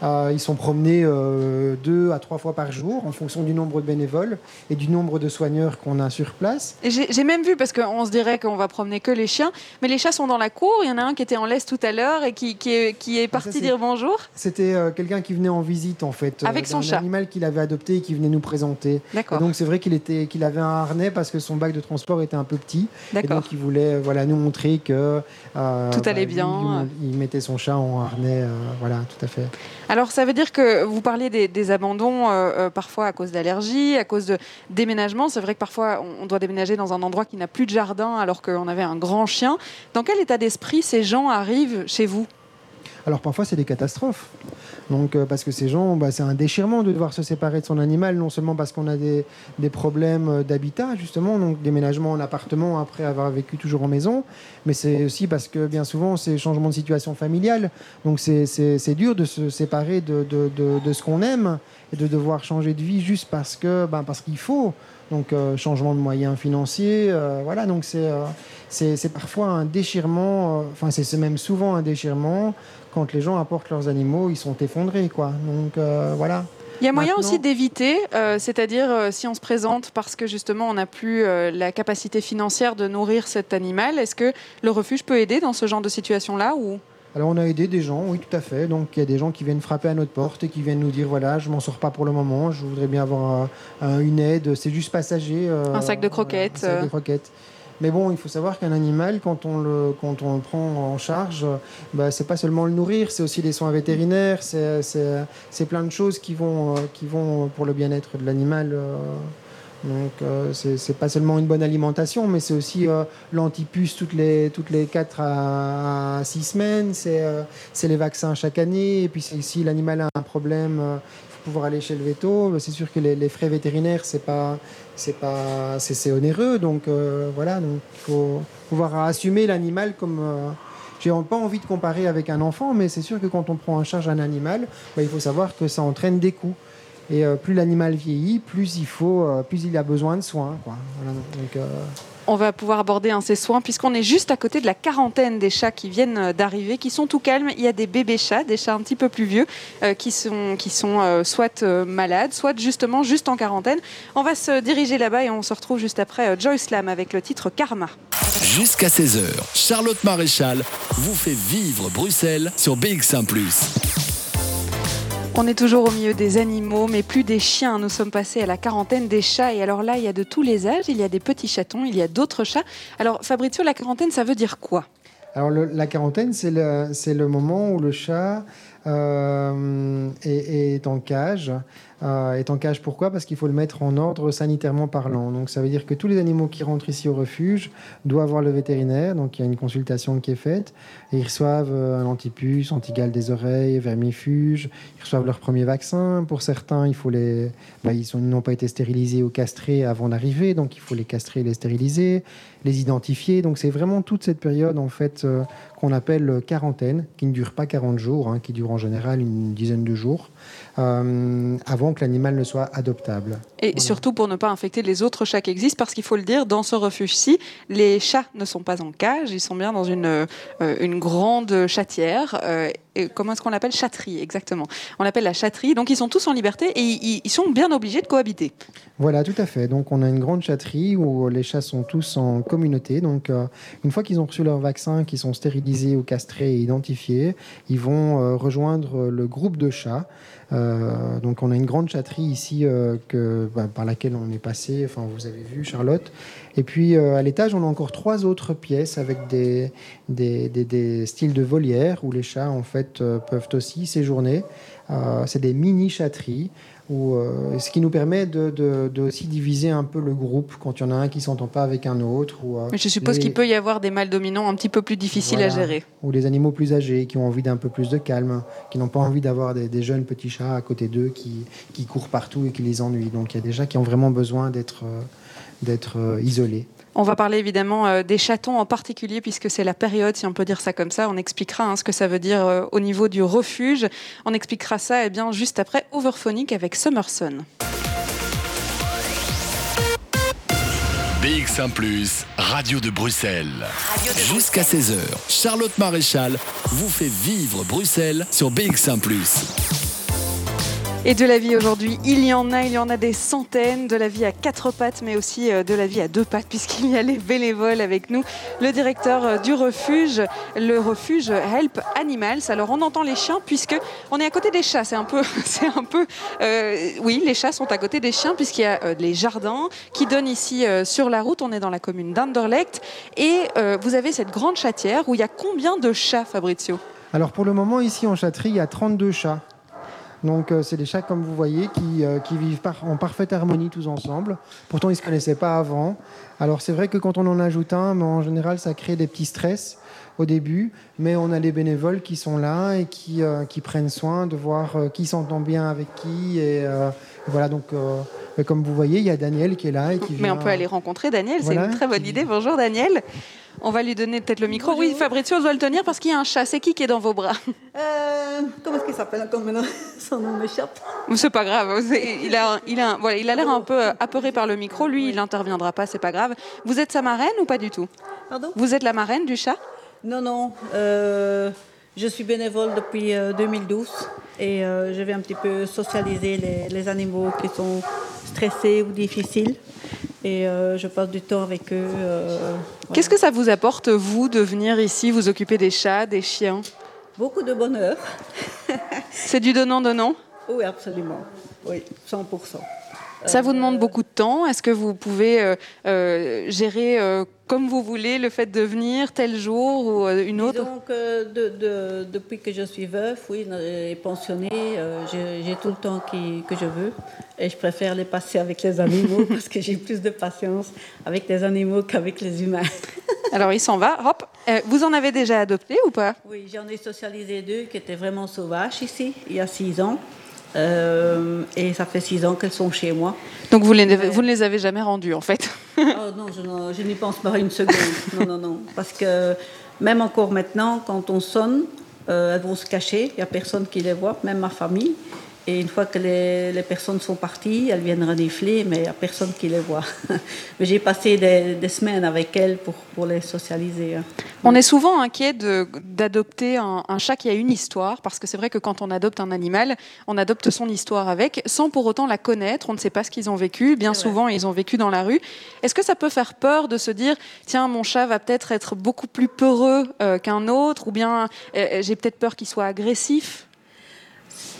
Euh, ils sont promenés euh, deux à trois fois par jour en fonction du nombre de bénévoles et du nombre de soigneurs qu'on a sur place. J'ai même vu, parce qu'on se dirait qu'on va promener que les chiens, mais les chats sont dans la cour. Il y en a un qui était en laisse tout à l'heure et qui, qui, est, qui est parti ça, dire bonjour. C'était euh, quelqu'un qui venait en visite en fait. Avec son un chat. animal qu'il avait adopté et qui venait nous présenter. D'accord. Donc c'est vrai qu'il était qu'il avait un harnais parce que son bac de transport était un peu petit. Et donc il voulait voilà, nous montrer que tout allait bah, bien. Il, il, mettait son chat en harnais. voilà, tout à fait. Alors ça veut dire que vous parliez des, abandons euh, euh, parfois à cause d'allergies, à cause de déménagement. C'est vrai que parfois on doit déménager dans un endroit qui n'a plus de jardin alors qu'on avait un grand chien. Dans quel état d'esprit ces gens arrivent chez vous? Alors parfois c'est des catastrophes. Donc euh, parce que ces gens, bah, c'est un déchirement de devoir se séparer de son animal, non seulement parce qu'on a des, des problèmes d'habitat justement, donc déménagement en appartement après avoir vécu toujours en maison, mais c'est aussi parce que bien souvent c'est changement de situation familiale. Donc c'est dur de se séparer de, de, de, ce qu'on aime et de devoir changer de vie juste parce que ben, parce qu'il faut. Donc euh, changement de moyens financiers, euh, voilà. Donc c'est euh, c'est parfois un déchirement. Enfin c'est même souvent un déchirement quand les gens apportent leurs animaux, ils sont effondrés, quoi. Donc euh, voilà. Il y a moyen Maintenant... aussi d'éviter, euh, c'est-à-dire euh, si on se présente parce que justement on n'a plus euh, la capacité financière de nourrir cet animal, est-ce que le refuge peut aider dans ce genre de situation-là ou? Alors on a aidé des gens, oui tout à fait. Donc il y a des gens qui viennent frapper à notre porte et qui viennent nous dire voilà je m'en sors pas pour le moment, je voudrais bien avoir euh, une aide, c'est juste passager. Euh, un sac de croquettes. Voilà, un sac de croquettes. Mais bon, il faut savoir qu'un animal, quand on, le, quand on le prend en charge, bah, c'est pas seulement le nourrir, c'est aussi les soins vétérinaires, c'est plein de choses qui vont, euh, qui vont pour le bien-être de l'animal. Euh, donc euh, c'est pas seulement une bonne alimentation, mais c'est aussi euh, l'antipuce toutes les, toutes les 4 à, 6 semaines, c'est les vaccins chaque année, et puis si l'animal a un problème, il faut pouvoir aller chez le veto. C'est sûr que les, les, frais vétérinaires, c'est pas c'est pas c'est onéreux, donc voilà, donc faut pouvoir assumer l'animal comme j'ai pas envie de comparer avec un enfant, mais c'est sûr que quand on prend en charge un animal, bah, il faut savoir que ça entraîne des coûts. Et euh, plus l'animal vieillit, plus il, faut, euh, plus il a besoin de soins. Quoi. Voilà, donc, euh... On va pouvoir aborder un ces soins puisqu'on est juste à côté de la quarantaine des chats qui viennent d'arriver, qui sont tout calmes. Il y a des bébés chats, des chats un petit peu plus vieux, euh, qui sont, euh, soit euh, malades, soit justement juste en quarantaine. On va se diriger là-bas et on se retrouve juste après Joyce Lam avec le titre Karma. Jusqu'à 16h, Charlotte Maréchal vous fait vivre Bruxelles sur BX1 ⁇ on est toujours au milieu des animaux, mais plus des chiens. Nous sommes passés à la quarantaine des chats. Et alors là, il y a de tous les âges. Il y a des petits chatons, il y a d'autres chats. Alors, Fabrizio, la quarantaine, ça veut dire quoi? Alors, la quarantaine, c'est le, moment où le chat euh, est, en cage. Euh, est en cage pourquoi? Parce qu'il faut le mettre en ordre sanitairement parlant. Donc ça veut dire que tous les animaux qui rentrent ici au refuge doivent voir le vétérinaire. Donc il y a une consultation qui est faite. Et ils reçoivent un antipuce, antigale des oreilles, vermifuge. Ils reçoivent leur premier vaccin. Pour certains, il faut les, bah, ils n'ont pas été stérilisés ou castrés avant d'arriver. Donc il faut les castrer, les stériliser, les identifier. Donc c'est vraiment toute cette période en fait euh, qu'on appelle quarantaine, qui ne dure pas 40 jours, hein, qui dure en général une dizaine de jours. Euh, avant que l'animal ne soit adoptable. Et surtout pour ne pas infecter les autres chats qui existent, parce qu'il faut le dire, dans ce refuge-ci, les chats ne sont pas en cage, ils sont bien dans une, euh, une grande chatière. Euh, comment est-ce qu'on l'appelle Chatterie, exactement. On l'appelle la chatterie. Donc ils sont tous en liberté et ils, sont bien obligés de cohabiter. Voilà, tout à fait. Donc on a une grande chatterie où les chats sont tous en communauté. Donc une fois qu'ils ont reçu leur vaccin, qu'ils sont stérilisés ou castrés et identifiés, ils vont rejoindre le groupe de chats. Euh, donc on a une grande chatterie ici euh, que, bah, par laquelle on est passé, enfin vous avez vu Charlotte. Et puis euh, à l'étage on a encore trois autres pièces avec des, des, des, styles de volières où les chats en fait peuvent aussi séjourner. C'est des mini chatteries euh, ce qui nous permet de, aussi diviser un peu le groupe quand il y en a un qui s'entend pas avec un autre. Ou, euh, Mais je suppose qu'il peut y avoir des mâles dominants un petit peu plus difficiles à gérer. Ou des animaux plus âgés qui ont envie d'un peu plus de calme, qui n'ont pas envie d'avoir des, jeunes petits chats à côté d'eux qui, qui, courent partout et qui les ennuient. Donc il y a des chats qui ont vraiment besoin d'être euh, d'être isolés. On va parler évidemment euh, des chatons en particulier, puisque c'est la période, si on peut dire ça comme ça. On expliquera hein, ce que ça veut dire euh, au niveau du refuge. On expliquera ça eh bien, juste après Overphonic avec Summerson. BX1 ⁇ Radio de Bruxelles. Jusqu'à 16h, Charlotte Maréchal vous fait vivre Bruxelles sur BX1 ⁇ et de la vie aujourd'hui, il y en a, il y en a des centaines, de la vie à quatre pattes, mais aussi euh, de la vie à deux pattes, puisqu'il y a les bénévoles avec nous, le directeur euh, du refuge, le refuge Help Animals. Alors on entend les chiens, puisque on est à côté des chats. C'est un peu, c'est un peu, euh, oui, les chats sont à côté des chiens, puisqu'il y a les jardins qui donnent ici sur la route. On est dans la commune d'Anderlecht, et vous avez cette grande chatière où il y a combien de chats, Fabrizio? Alors pour le moment ici en chatterie, il y a 32 chats. Donc euh, c'est des chats, comme vous voyez, qui, euh, vivent en parfaite harmonie tous ensemble. Pourtant, ils ne se connaissaient pas avant. Alors c'est vrai que quand on en ajoute un, mais en général, ça crée des petits stress au début, mais on a les bénévoles qui sont là et qui, euh, qui prennent soin de voir qui s'entend bien avec qui. Et voilà, donc comme vous voyez, il y a Daniel qui est là. Et qui Mais on peut aller rencontrer Daniel, c'est une très bonne idée. Bonjour Daniel. On va lui donner peut-être le micro. Oui, Fabrizio doit le tenir parce qu'il y a un chat. C'est qui qui est dans vos bras? Euh, Comment est-ce qu'il s'appelle encore maintenant? Son nom m'échappe. C'est pas grave. Il a, il a, voilà, il a l'air un peu euh, apeuré par le micro. Lui, il n'interviendra pas, c'est pas grave. Vous êtes sa marraine ou pas du tout? Pardon? Vous êtes la marraine du chat? Non, non. Euh, je suis bénévole depuis 2012 et je vais un petit peu socialiser les, les animaux qui sont stressés ou difficiles et euh, je passe du temps avec eux. Euh, Qu'est-ce que ça vous apporte, vous, de venir ici vous occuper des chats, des chiens? Beaucoup de bonheur. C'est du donnant-donnant? Oui, absolument. Oui, 100%. Ça vous demande beaucoup de temps. Est-ce que vous pouvez euh, euh gérer euh, comme vous voulez le fait de venir tel jour ou euh, une autre? Donc, de, de, depuis que je suis veuve, oui, et pensionnée, j'ai tout le temps qui, que je veux. Et je préfère les passer avec les animaux parce que j'ai plus de patience avec les animaux qu'avec les humains. Alors, il s'en va. Hop. vous en avez déjà adopté ou pas? Oui, j'en ai socialisé deux qui étaient vraiment sauvages ici, il y a six ans. Euh, et ça fait six ans qu'elles sont chez moi. Donc vous, les, vous ne les avez jamais rendues en fait oh, Non, je, n'y pense pas une seconde. Non, non, non. Parce que même encore maintenant, quand on sonne, euh, elles vont se cacher. Il n'y a personne qui les voit, même ma famille. Et une fois que les, personnes sont parties, elles viennent renifler, mais il n'y a personne qui les voit. mais j'ai passé des, semaines avec elles pour, pour les socialiser. Hein. On est souvent inquiet d'adopter un, chat qui a une histoire, parce que c'est vrai que quand on adopte un animal, on adopte son histoire avec, sans pour autant la connaître. On ne sait pas ce qu'ils ont vécu. Bien souvent, ils ont vécu dans la rue. Est-ce que ça peut faire peur de se dire, tiens, mon chat va peut-être être beaucoup plus peureux euh, qu'un autre, ou bien euh, j'ai peut-être peur qu'il soit agressif?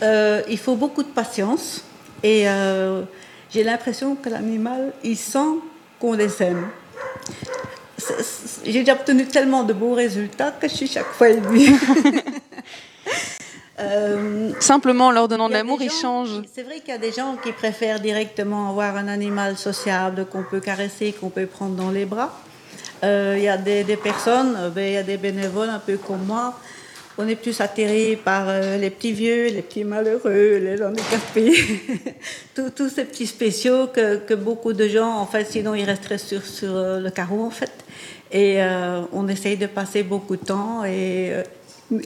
Euh, il faut beaucoup de patience et euh, j'ai l'impression que l'animal, il sent qu'on les aime. J'ai déjà obtenu tellement de beaux résultats que je suis chaque fois émue. euh, Simplement, leur donnant de l'amour, ils changent. C'est vrai qu'il y a des gens qui préfèrent directement avoir un animal sociable qu'on peut caresser, qu'on peut prendre dans les bras. Euh, il y a des, des personnes, ben, il y a des bénévoles un peu comme moi, on est plus atterré par euh, les petits vieux, les petits malheureux, les handicapés, tous ces petits spéciaux que, beaucoup de gens, en fait, sinon ils resteraient sur, euh, le carreau, en fait. Et euh, on essaye de passer beaucoup de temps et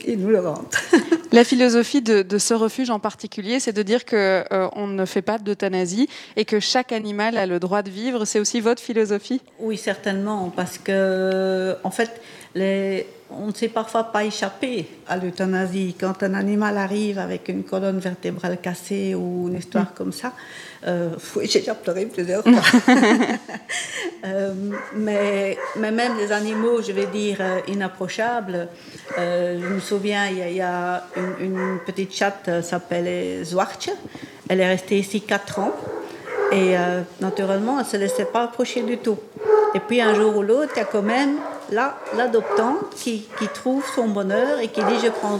ils nous le rendent. La philosophie de, ce refuge en particulier, c'est de dire que euh, on ne fait pas d'euthanasie et que chaque animal a le droit de vivre. C'est aussi votre philosophie? Oui, certainement, parce que en fait, les, on ne sait parfois pas échapper à l'euthanasie. Quand un animal arrive avec une colonne vertébrale cassée ou une histoire mm. comme ça, euh, oui, j'ai déjà pleuré plusieurs fois. Euh, mais, mais, même les animaux, je vais dire, euh, inapprochables. je me souviens, il y a, une, petite chatte, s'appelait Zwartje. Elle est restée ici 4 ans. Et naturellement, elle ne se laissait pas approcher du tout. Et puis un jour ou l'autre, il y a quand même là l'adoptante qui, qui, trouve son bonheur et qui dit je prends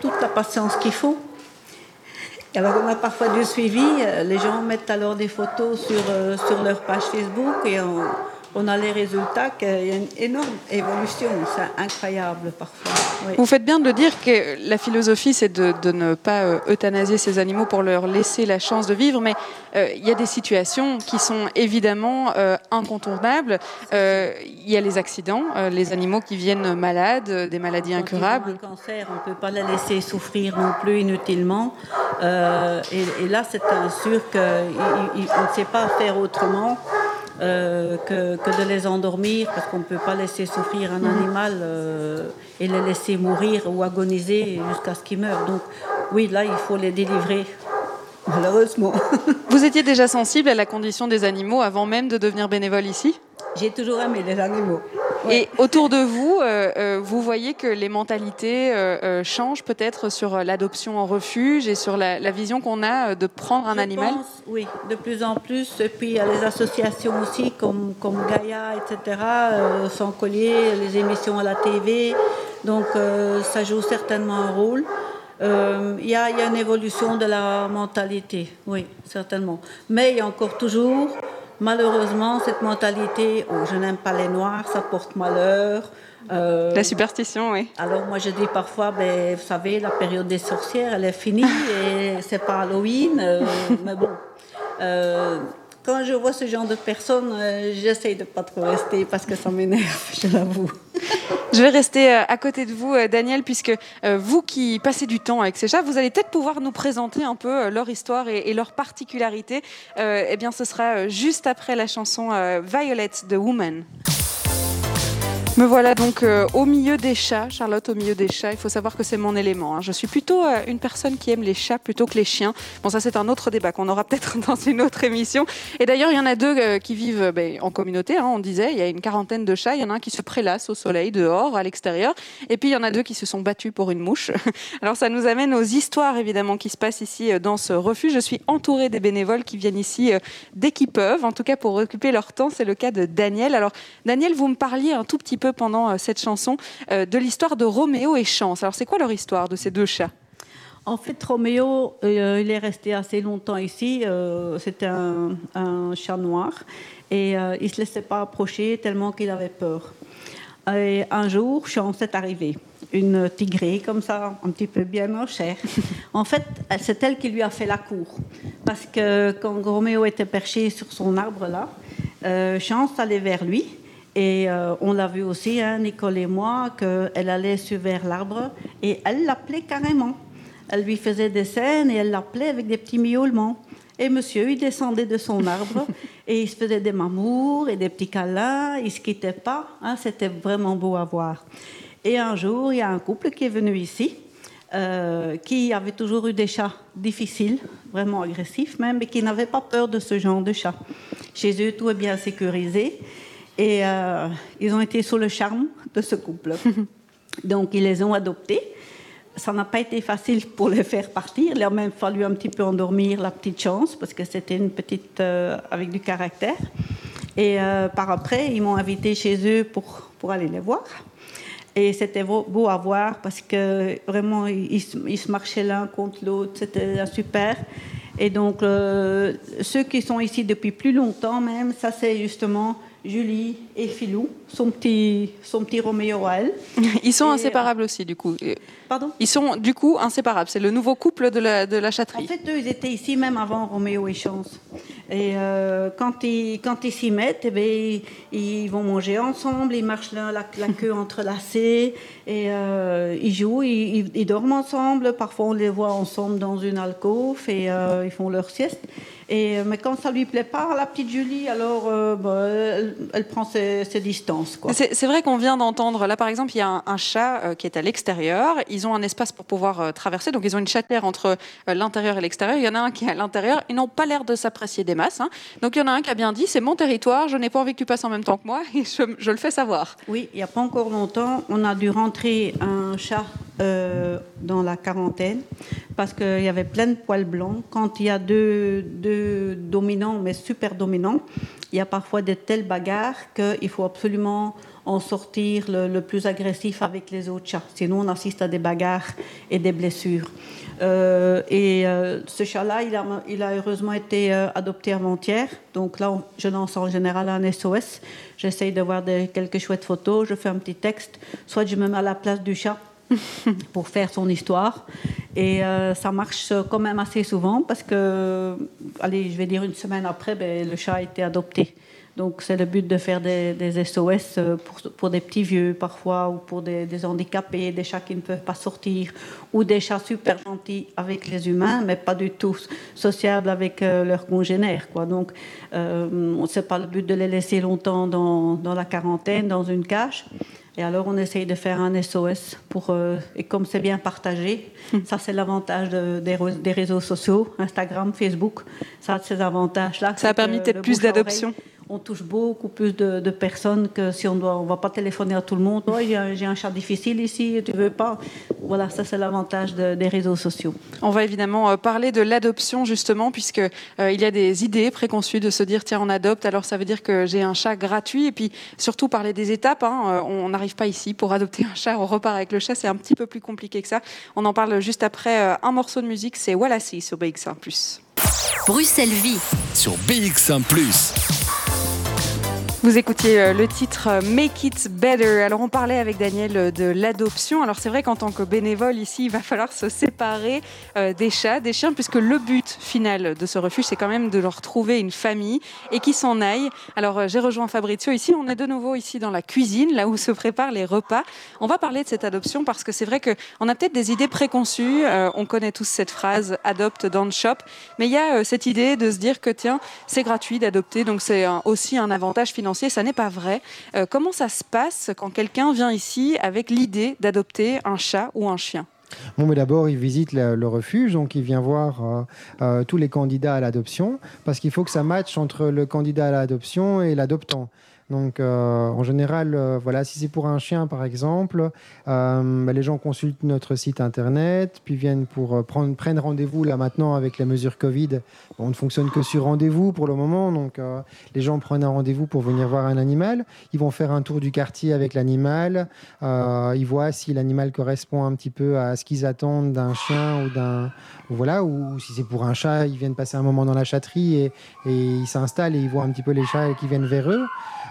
toute la patience qu'il faut. Alors on a parfois du suivi, euh, les gens mettent alors des photos sur, euh, sur leur page Facebook et on, on a les résultats qu'il y a une énorme évolution. C'est incroyable parfois. Vous faites bien de le dire que la philosophie, c'est de, ne pas euh, euthanasier ces animaux pour leur laisser la chance de vivre, mais euh, il y a des situations qui sont évidemment euh, incontournables. Il y a les accidents, les animaux qui viennent malades, des maladies incurables. un cancer, on ne peut pas les laisser souffrir non plus inutilement. Et, là, c'est sûr qu'on ne sait pas faire autrement. Euh, que, que, de les endormir, parce qu'on ne peut pas laisser souffrir un animal euh, et les laisser mourir ou agoniser jusqu'à ce qu'ils meurent. Donc oui, là, il faut les délivrer, malheureusement. Vous étiez déjà sensible à la condition des animaux avant même de devenir bénévole ici? J'ai toujours aimé les animaux. Et autour de vous, euh, euh, vous voyez que les mentalités euh, changent peut-être sur l'adoption en refuge et sur la, vision qu'on a de prendre un animal? Oui, de plus en plus. Et puis il y a les associations aussi comme, comme Gaïa, etc., sans collier, les émissions à la TV. Donc ça joue certainement un rôle. Il y, y, a une évolution de la mentalité, oui, certainement. Mais il y a encore toujours Malheureusement, cette mentalité, oh, je n'aime pas les noirs, ça porte malheur. Euh, la superstition, oui. Alors moi je dis parfois, ben, vous savez, la période des sorcières, elle est finie et c'est pas Halloween, euh, mais bon. Euh, quand je vois ce genre de personnes, euh, j'essaye de pas trop rester parce que ça m'énerve, je l'avoue. Je vais rester euh, à côté de vous, euh, Daniel, puisque vous qui passez du temps avec ces chats, vous allez peut-être pouvoir nous présenter un peu leur histoire et, leur particularité. eh bien, ce sera juste après la chanson Violet de Woman. Me voilà donc euh, au milieu des chats, Charlotte, au milieu des chats. Il faut savoir que c'est mon élément. Hein. Je suis plutôt euh, une personne qui aime les chats plutôt que les chiens. Bon, ça c'est un autre débat qu'on aura peut-être dans une autre émission. Et d'ailleurs, il y en a deux euh, qui vivent ben, en communauté. Hein, on disait, il y a une quarantaine de chats. Il y en a un qui se prélasse au soleil, dehors, à l'extérieur. Et puis il y en a deux qui se sont battus pour une mouche. Alors ça nous amène aux histoires évidemment qui se passent ici dans ce refuge. Je suis entourée des bénévoles qui viennent ici dès qu'ils peuvent, en tout cas pour occuper leur temps. C'est le cas de Daniel. Alors Daniel, vous me parliez un tout petit peu pendant euh, cette chanson euh, de l'histoire de Roméo et Chance. Alors c'est quoi leur histoire de ces deux chats? En fait, Roméo, euh, il est resté assez longtemps ici. C'était un, chat noir et il ne se laissait pas approcher tellement qu'il avait peur. Et un jour, Chance est arrivée. Une tigrée comme ça, un petit peu bien chère. en fait, c'est elle qui lui a fait la cour. Parce que quand Roméo était perché sur son arbre là, Chance allait vers lui et euh, on l'a vu aussi, hein, Nicole et moi, qu'elle allait sur vers l'arbre et elle l'appelait carrément. Elle lui faisait des scènes et elle l'appelait avec des petits miaulements. Et monsieur, il descendait de son arbre et il se faisait des mamours et des petits câlins. Il ne se quittait pas. Hein, C'était vraiment beau à voir. Et un jour, il y a un couple qui est venu ici, euh, qui avait toujours eu des chats difficiles, vraiment agressifs même, mais qui n'avait pas peur de ce genre de chat. Chez eux, tout est bien sécurisé. Et euh, ils ont été sous le charme de ce couple. Donc, ils les ont adoptés. Ça n'a pas été facile pour les faire partir. Il a même fallu un petit peu endormir la petite chance, parce que c'était une petite euh, avec du caractère. Et euh, par après, ils m'ont invité chez eux pour, pour aller les voir. Et c'était beau à voir parce que vraiment, ils, ils se marchaient l'un contre l'autre. C'était super. Et donc, ceux qui sont ici depuis plus longtemps même, ça c'est justement Julie et Philou, son petit, son petit Roméo à elle. Ils sont Et, inséparables aussi, du coup. Pardon? Ils sont, du coup, inséparables. C'est le nouveau couple de la, de la En chatterie. fait, eux, ils étaient ici même avant Roméo et Chance. Et euh, quand ils quand ils s'y mettent, eh bien, ils, vont manger ensemble, ils marchent la, la, la queue entrelacée, et euh, ils jouent, ils, ils- ils dorment ensemble. Parfois, on les voit ensemble dans une alcôve et euh, ils font leur sieste. Et, euh, mais quand ça lui plaît pas, la petite Julie, alors euh, bah, elle, elle prend ses, ses distances. Quoi. C'est vrai qu'on vient d'entendre, là par exemple, il y a un, un chat euh, qui est à l'extérieur. Ils ont un espace pour pouvoir euh, traverser, donc ils ont une chatière entre euh, l'intérieur et l'extérieur. Il y en a un qui est à l'intérieur. Ils n'ont pas l'air de s'apprécier des masses. hein. Donc il y en a un qui a bien dit c'est mon territoire, je n'ai pas envie que tu passes en même temps que moi et je, je le fais savoir. Oui, il n'y a pas encore longtemps, on a dû rentrer un chat euh, dans la quarantaine parce qu'il y avait plein de poils blancs. Quand il y a deux, deux dominants, mais super dominants, il y a parfois de telles bagarres qu'il faut absolument en sortir le, le plus agressif avec les autres chats. Sinon, on assiste à des bagarres et des blessures. Euh, et euh, ce chat-là, il a, il a heureusement été euh, adopté avant-hier. Donc là, on- je lance en général un SOS. J'essaye de voir des- quelques chouettes photos, je fais un petit texte. Soit je me mets à la place du chat pour faire son histoire. Et euh, ça marche quand même assez souvent parce que, allez, je vais dire une semaine après, ben, le chat a été adopté. Donc c'est le but de faire des, des SOS euh, pour, pour des petits vieux parfois ou pour des, des handicapés, des chats qui ne peuvent pas sortir ou des chats super gentils avec les humains mais pas du tout sociables avec euh, leurs congénères. Quoi. Donc euh, c'est pas le but de les laisser longtemps dans, dans la quarantaine, dans une cage. Et alors, on essaye de faire un SOS pour. euh, et comme c'est bien partagé, ça, c'est l'avantage de- des, réseaux sociaux, Instagram, Facebook. Ça a ces avantages-là. Ça a permis peut-être plus d'adoption. On touche beaucoup plus de, de personnes que si on doit. On va pas téléphoner à tout le monde. Oh, j'ai un, j'ai un chat difficile ici, tu veux pas? Voilà, ça, c'est l'avantage de- des réseaux sociaux. On va évidemment euh, parler de l'adoption justement, puisque euh, il y a des idées préconçues de se dire tiens on adopte, alors ça veut dire que j'ai un chat gratuit, et puis surtout parler des étapes. hein, euh, on n'arrive pas ici pour adopter un chat, on repart avec le chat, c'est un petit peu plus compliqué que ça. On en parle juste après euh, un morceau de musique, c'est Wallacy sur BX1+. Bruxelles Vie. Sur BX1 ⁇ Vous écoutiez euh, le titre euh, Make It Better. Alors on parlait avec Daniel euh, de l'adoption. Alors c'est vrai qu'en tant que bénévole ici, il va falloir se séparer des chats, des chiens, puisque le but final de ce refuge, c'est quand même de leur trouver une famille et qu'ils s'en aillent. Alors j'ai rejoint Fabrizio ici. On est de nouveau ici dans la cuisine, là où se préparent les repas. On va parler de cette adoption parce que c'est vrai qu'on a peut-être des idées préconçues. On connaît tous cette phrase adopte dans le shop, mais il y a cette idée de se dire que tiens, c'est gratuit d'adopter, donc c'est aussi un avantage financier. Ça n'est pas vrai. Euh, comment ça se passe quand quelqu'un vient ici avec l'idée d'adopter un chat ou un chien? Bon, mais d'abord, il visite le, refuge, donc il vient voir euh, euh, tous les candidats à l'adoption, parce qu'il faut que ça matche entre le candidat à l'adoption et l'adoptant. Donc, euh, en général, euh, voilà, si c'est pour un chien, par exemple, euh, bah, les gens consultent notre site internet, puis viennent pour euh, prendre, prennent rendez-vous. Là, maintenant, avec les mesures Covid, on ne fonctionne que sur rendez-vous pour le moment. Donc, euh, les gens prennent un rendez-vous pour venir voir un animal. Ils vont faire un tour du quartier avec l'animal. Euh, ils voient si l'animal correspond un petit peu à ce qu'ils attendent d'un chien ou d'un voilà ou si c'est pour un chat, ils viennent passer un moment dans la chatterie et, et ils s'installent et ils voient un petit peu les chats qui viennent vers eux.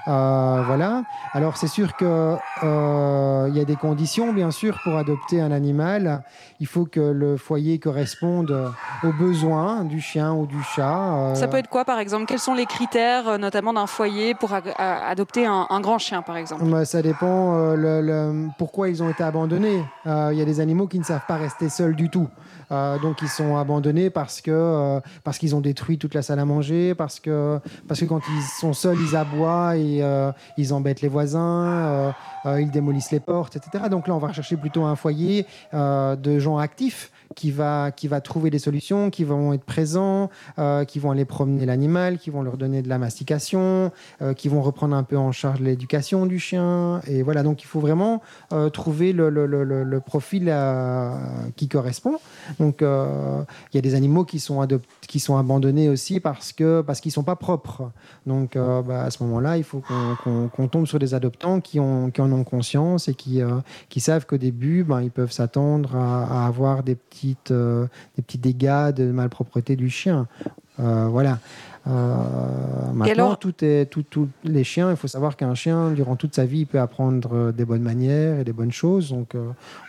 Euh, voilà. Alors c'est sûr que euh, y a des conditions bien sûr pour adopter un animal. Il faut que le foyer corresponde aux besoins du chien ou du chat. Euh, Ça peut être quoi, par exemple? Quels sont les critères, euh, notamment d'un foyer, pour adopter un, un grand chien, par exemple? Bah, ça dépend le, le- pourquoi ils ont été abandonnés. Il y a des animaux qui ne savent pas rester seuls du tout. Euh, donc ils sont abandonnés parce que euh, parce qu'ils ont détruit toute la salle à manger, parce que parce que quand ils sont seuls, ils aboient et euh, ils embêtent les voisins, ils démolissent les portes, etc. Donc là, on va rechercher plutôt un foyer de gens actifs qui va, qui va trouver des solutions, qui vont être présents, qui vont aller promener l'animal, qui vont leur donner de la mastication, qui vont reprendre un peu en charge l'éducation du chien. Et voilà, donc il faut vraiment trouver le, profil qui correspond. Donc euh, il y a des animaux qui sont, qui sont abandonnés aussi parce que parce qu'ils sont pas propres. Donc euh, bah, à ce moment-là, il faut qu'on tombe sur des adoptants qui, ont, qui en ont conscience et qui, euh, qui savent qu'au début, ben, ils peuvent s'attendre à, avoir des, petites, des petits dégâts de malpropreté du chien. Voilà. Maintenant, tout est, tout, tout, les chiens, il faut savoir qu'un chien, durant toute sa vie, il peut apprendre des bonnes manières et des bonnes choses. Donc,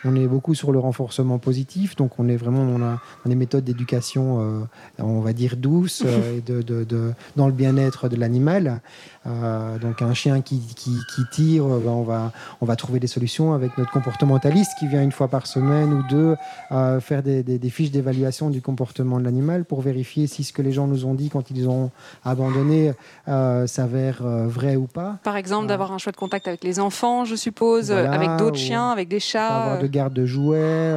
on est beaucoup sur le renforcement positif. Donc, on est vraiment dans, la, dans des méthodes d'éducation, on va dire, douces et de, de, de, dans le bien-être de l'animal. Euh, donc un chien qui, qui, tire, euh, ben, on, va, on va trouver des solutions avec notre comportementaliste qui vient une fois par semaine ou deux euh, faire des, des, fiches d'évaluation du comportement de l'animal pour vérifier si ce que les gens nous ont dit quand ils ont abandonné s'avère vrai ou pas. Par exemple, d'avoir un choix de contact avec les enfants, je suppose, avec d'autres chiens, avec des chats. Avoir de garde de jouets,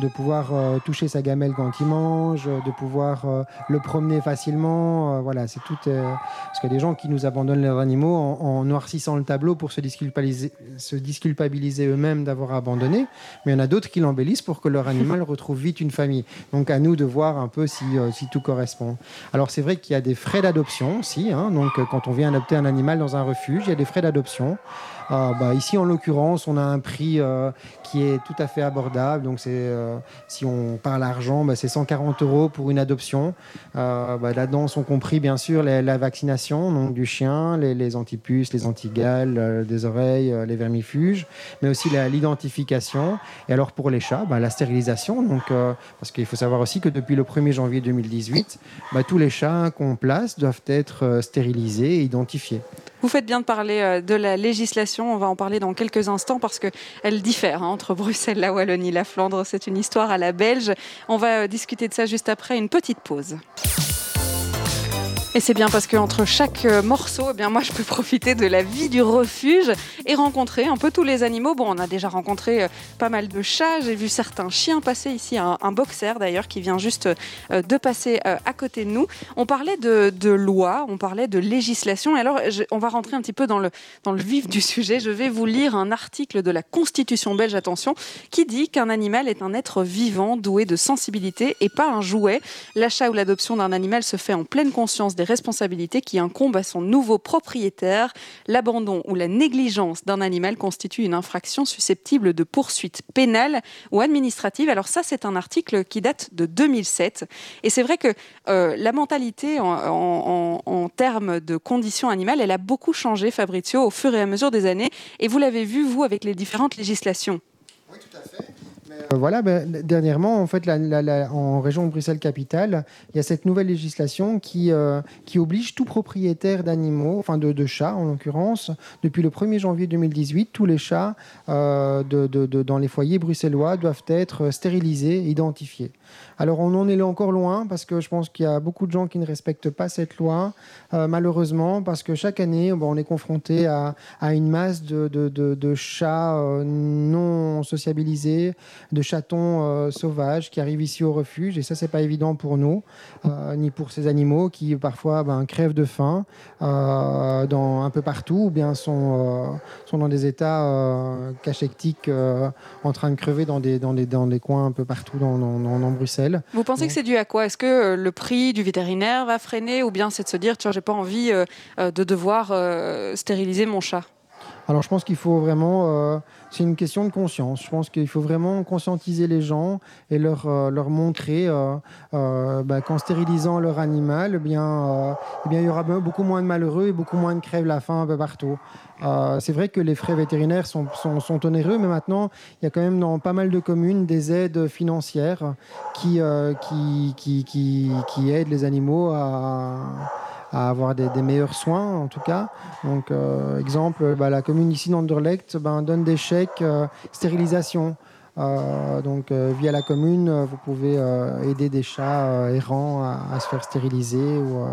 de pouvoir toucher sa gamelle quand il mange, de pouvoir le promener facilement. voilà, c'est tout. parce qu'il y a des gens qui nous abandonnent leurs animaux en, noircissant le tableau pour se disculpabiliser, se disculpabiliser eux-mêmes d'avoir abandonné. Mais il y en a d'autres qui l'embellissent pour que leur animal retrouve vite une famille. Donc à nous de voir un peu si, euh, si tout correspond. Alors c'est vrai qu'il y a des frais d'adoption aussi. Hein. donc euh, quand on vient adopter un animal dans un refuge, il y a des frais d'adoption. Ah, bah, ici, en l'occurrence, on a un prix euh, qui est tout à fait abordable. Donc, euh, si on parle argent, bah, c'est 140 euros pour une adoption. Euh, bah, là-dedans sont compris, bien sûr, la vaccination donc, du chien, les, les antipuces, les antigales, des oreilles, les vermifuges, mais aussi l'identification. Et alors, pour les chats, la stérilisation. Donc, parce qu'il faut savoir aussi que depuis le 1er janvier 2018, tous les chats qu'on place doivent être stérilisés et identifiés. Vous faites bien de parler euh, de la législation. On va en parler dans quelques instants parce qu'elle diffère hein, entre Bruxelles, la Wallonie, la Flandre. C'est une histoire à la belge. On va euh, discuter de ça juste après une petite pause. Et c'est bien parce qu'entre chaque euh, morceau, eh bien moi je peux profiter de la vie du refuge et rencontrer un peu tous les animaux. Bon, on a déjà rencontré euh, pas mal de chats, j'ai vu certains chiens passer ici, un, boxer d'ailleurs qui vient juste euh, de passer à côté de nous. On parlait de, de loi, on parlait de législation. Alors on va rentrer un petit peu dans le, dans le vif du sujet. Je vais vous lire un article de la Constitution belge, attention, qui dit qu'un animal est un être vivant doué de sensibilité et pas un jouet. L'achat ou l'adoption d'un animal se fait en pleine conscience des responsabilités qui incombent à son nouveau propriétaire. L'abandon ou la négligence d'un animal constitue une infraction susceptible de poursuite pénale ou administrative. Alors ça, c'est un article qui date de 2007. Et c'est vrai que euh, la mentalité en, en termes de conditions animales, elle a beaucoup changé, Fabrizio, au fur et à mesure des années. Et vous l'avez vu, vous, avec les différentes législations. Oui, tout à fait. Euh, voilà, ben, dernièrement, en fait, en région Bruxelles-Capitale, il y a cette nouvelle législation qui, euh, oblige tout propriétaire d'animaux, enfin de, chats en l'occurrence, depuis le 1er janvier 2018, tous les chats euh, de, dans les foyers bruxellois doivent être stérilisés, identifiés. Alors on en est encore loin parce que je pense qu'il y a beaucoup de gens qui ne respectent pas cette loi, euh, malheureusement, parce que chaque année, on est confronté à, une masse de, chats euh, non sociabilisés, de chatons euh, sauvages qui arrivent ici au refuge. Et ça, c'est pas évident pour nous, ni pour ces animaux qui parfois ben, crèvent de faim dans, un peu partout, ou bien sont, sont dans des états cachectiques en train de crever dans des, dans dans des coins un peu partout dans, dans Bruxelles. Vous pensez que c'est dû à quoi? Est-ce que euh, le prix du vétérinaire va freiner ou bien c'est de se dire, tiens, j'ai pas envie euh, euh, de devoir stériliser mon chat? Alors je pense qu'il faut vraiment, c'est une question de conscience. Je pense qu'il faut vraiment conscientiser les gens et leur, leur montrer bah, qu'en stérilisant leur animal, eh bien, eh bien, il y aura beaucoup moins de malheureux et beaucoup moins de crèves la faim un peu partout. Euh, c'est vrai que les frais vétérinaires sont, onéreux, mais maintenant, il y a quand même dans pas mal de communes des aides financières qui, euh, qui, aident les animaux à, avoir des, meilleurs soins, en tout cas. Donc, euh, exemple, bah, la commune ici d'Anderlecht ben, donne des chèques stérilisation. donc via la commune, vous pouvez aider des chats errants à, se faire stériliser ou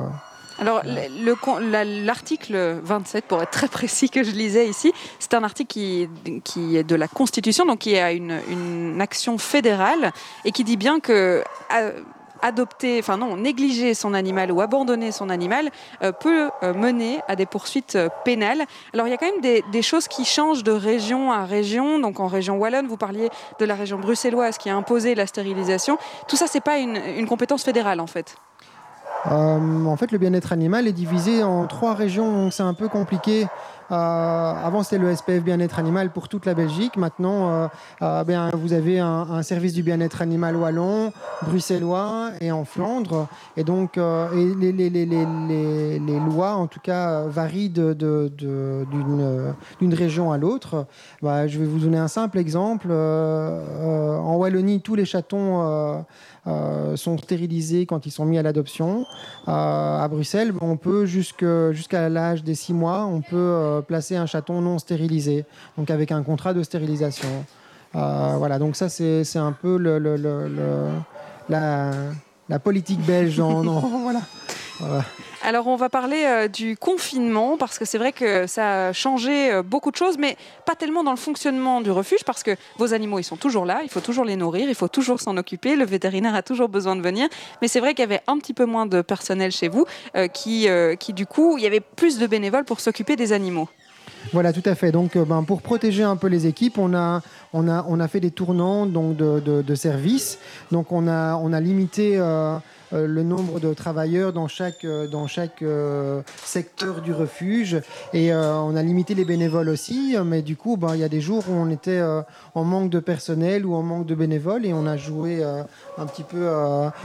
alors, l'article 27, pour être très précis, que je lisais ici, c'est un article qui, qui, est de la Constitution, donc qui a une, une action fédérale et qui dit bien que. Euh, adopter, enfin non, négliger son animal ou abandonner son animal euh, peut euh, mener à des poursuites pénales. Alors il y a quand même des, choses qui changent de région à région. Donc en région wallonne, vous parliez de la région bruxelloise qui a imposé la stérilisation. Tout ça, c'est pas une, une compétence fédérale en fait. En fait, le bien-être animal est divisé en trois régions, donc c'est un peu compliqué euh, avant, c'était le SPF bien-être animal pour toute la Belgique. Maintenant, euh, euh, ben, vous avez un, service du bien-être animal wallon, bruxellois et en Flandre. Et donc, les, lois, en tout cas, varient d'une région à l'autre. Bah, je vais vous donner un simple exemple. en Wallonie, tous les chatons euh, sont stérilisés quand ils sont mis à l'adoption. Euh, à Bruxelles, on peut jusqu'à l'âge des six mois, on peut euh, placer un chaton non stérilisé, donc avec un contrat de stérilisation. voilà, donc ça c'est un peu la, politique belge. En. Alors on va parler euh, du confinement parce que c'est vrai que ça a changé euh, beaucoup de choses, mais pas tellement dans le fonctionnement du refuge parce que vos animaux ils sont toujours là, il faut toujours les nourrir, il faut toujours s'en occuper, le vétérinaire a toujours besoin de venir, mais c'est vrai qu'il y avait un petit peu moins de personnel chez vous euh, qui, qui du coup il y avait plus de bénévoles pour s'occuper des animaux. Voilà, tout à fait. Donc, ben, pour protéger un peu les équipes, on a, on a, on a fait des tournants donc, de, de, services. Donc, on a, on a limité le nombre de travailleurs dans chaque, euh, dans chaque euh, secteur du refuge. Et on a limité les bénévoles aussi. Mais du coup, ben, il y a des jours où on était en manque de personnel ou en manque de bénévoles et on a joué un petit peu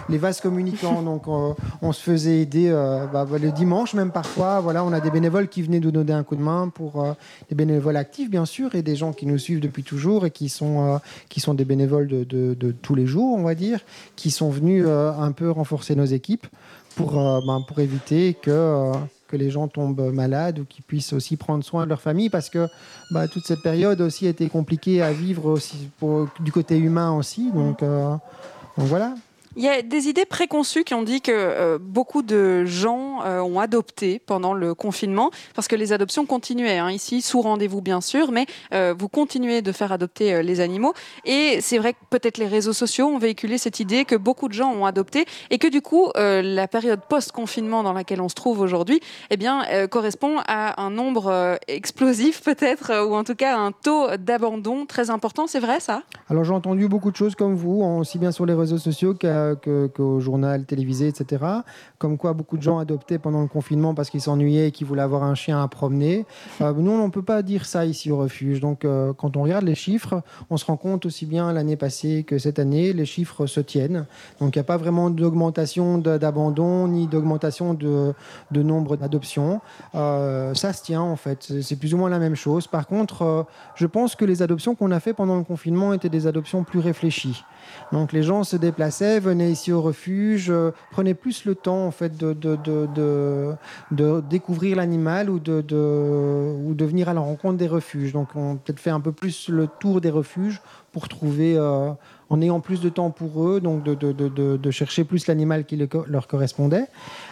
les vases communicants. Donc, on se faisait aider bah, bah, le dimanche, même parfois. Voilà, on a des bénévoles qui venaient nous donner un coup de main pour des bénévoles actifs, bien sûr, et des gens qui nous suivent depuis toujours et qui sont, qui sont des bénévoles de, de, tous les jours, on va dire, qui sont venus un peu renforcer nos équipes pour, euh, ben, pour éviter que, euh, que les gens tombent malades ou qu'ils puissent aussi prendre soin de leur famille parce que bah, toute cette période aussi a été compliquée à vivre aussi du côté humain aussi. Donc, euh, donc voilà. Il y a des idées préconçues qui ont dit que euh, beaucoup de gens euh, ont adopté pendant le confinement, parce que les adoptions continuaient, hein, ici, sous rendez-vous bien sûr, mais euh, vous continuez de faire adopter les animaux. Et c'est vrai que peut-être les réseaux sociaux ont véhiculé cette idée que beaucoup de gens ont adopté, et que du coup, la période post-confinement dans laquelle on se trouve aujourd'hui, eh bien, correspond à un nombre explosif peut-être, ou en tout cas un taux d'abandon très important. C'est vrai ça? Alors j'ai entendu beaucoup de choses comme vous, aussi bien sur les réseaux sociaux qu'à qu'au journal télévisé, etc. Comme quoi beaucoup de gens adoptaient pendant le confinement parce qu'ils s'ennuyaient et qu'ils voulaient avoir un chien à promener. Euh, nous, on ne peut pas dire ça ici au refuge. Donc, euh, quand on regarde les chiffres, on se rend compte aussi bien l'année passée que cette année, les chiffres se tiennent. Donc, il n'y a pas vraiment d'augmentation d'abandon ni d'augmentation de, de, nombre d'adoptions. Euh, ça se tient en fait. C'est plus ou moins la même chose. Par contre, je pense que les adoptions qu'on a fait pendant le confinement étaient des adoptions plus réfléchies. Donc les gens se déplaçaient, venaient ici au refuge, euh, prenaient plus le temps en fait de, de, de, découvrir l'animal ou de, ou de venir à la rencontre des refuges. Donc on peut-être fait un peu plus le tour des refuges pour trouver, euh, en ayant plus de temps pour eux, donc de, chercher plus l'animal qui leur correspondait.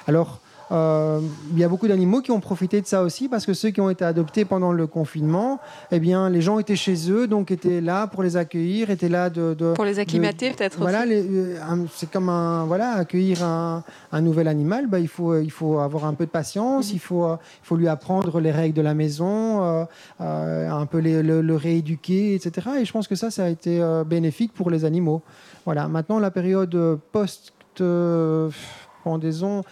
Alors euh, il y a beaucoup d'animaux qui ont profité de ça aussi parce que ceux qui ont été adoptés pendant le confinement, eh bien, les gens étaient chez eux, donc étaient là pour les accueillir, étaient là de, pour les acclimater peut-être. Voilà, euh, c'est comme un voilà accueillir un, un nouvel animal. Bah, il faut il faut avoir un peu de patience, il faut il faut lui apprendre les règles de la maison, euh, un peu le, rééduquer, etc. Et je pense que ça, ça a été bénéfique pour les animaux. Voilà. Maintenant, la période post pendaison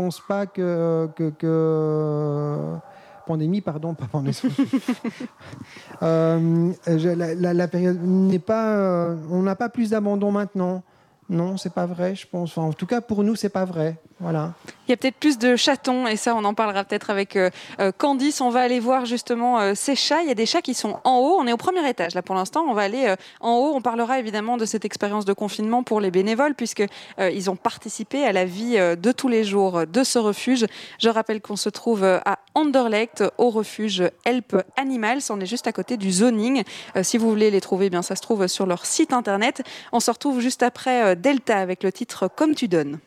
pense pas que, que, pandémie, pardon, pas pandémie. euh, la, la, période n'est pas, euh, on n'a pas plus d'abandon maintenant. Non, c'est pas vrai, je pense. en tout cas, pour nous, c'est pas vrai. Voilà. Il y a peut-être plus de chatons, et ça, on en parlera peut-être avec euh, euh, Candice. On va aller voir justement euh, ces chats. Il y a des chats qui sont en haut. On est au premier étage là pour l'instant. On va aller en haut. On parlera évidemment de cette expérience de confinement pour les bénévoles, puisque ils ont participé à la vie de tous les jours de ce refuge. Je rappelle qu'on se trouve à Anderlecht, au refuge Help Animals. On est juste à côté du zoning. si vous voulez les trouver, eh bien ça se trouve sur leur site internet. On se retrouve juste après Delta avec le titre Comme tu donnes.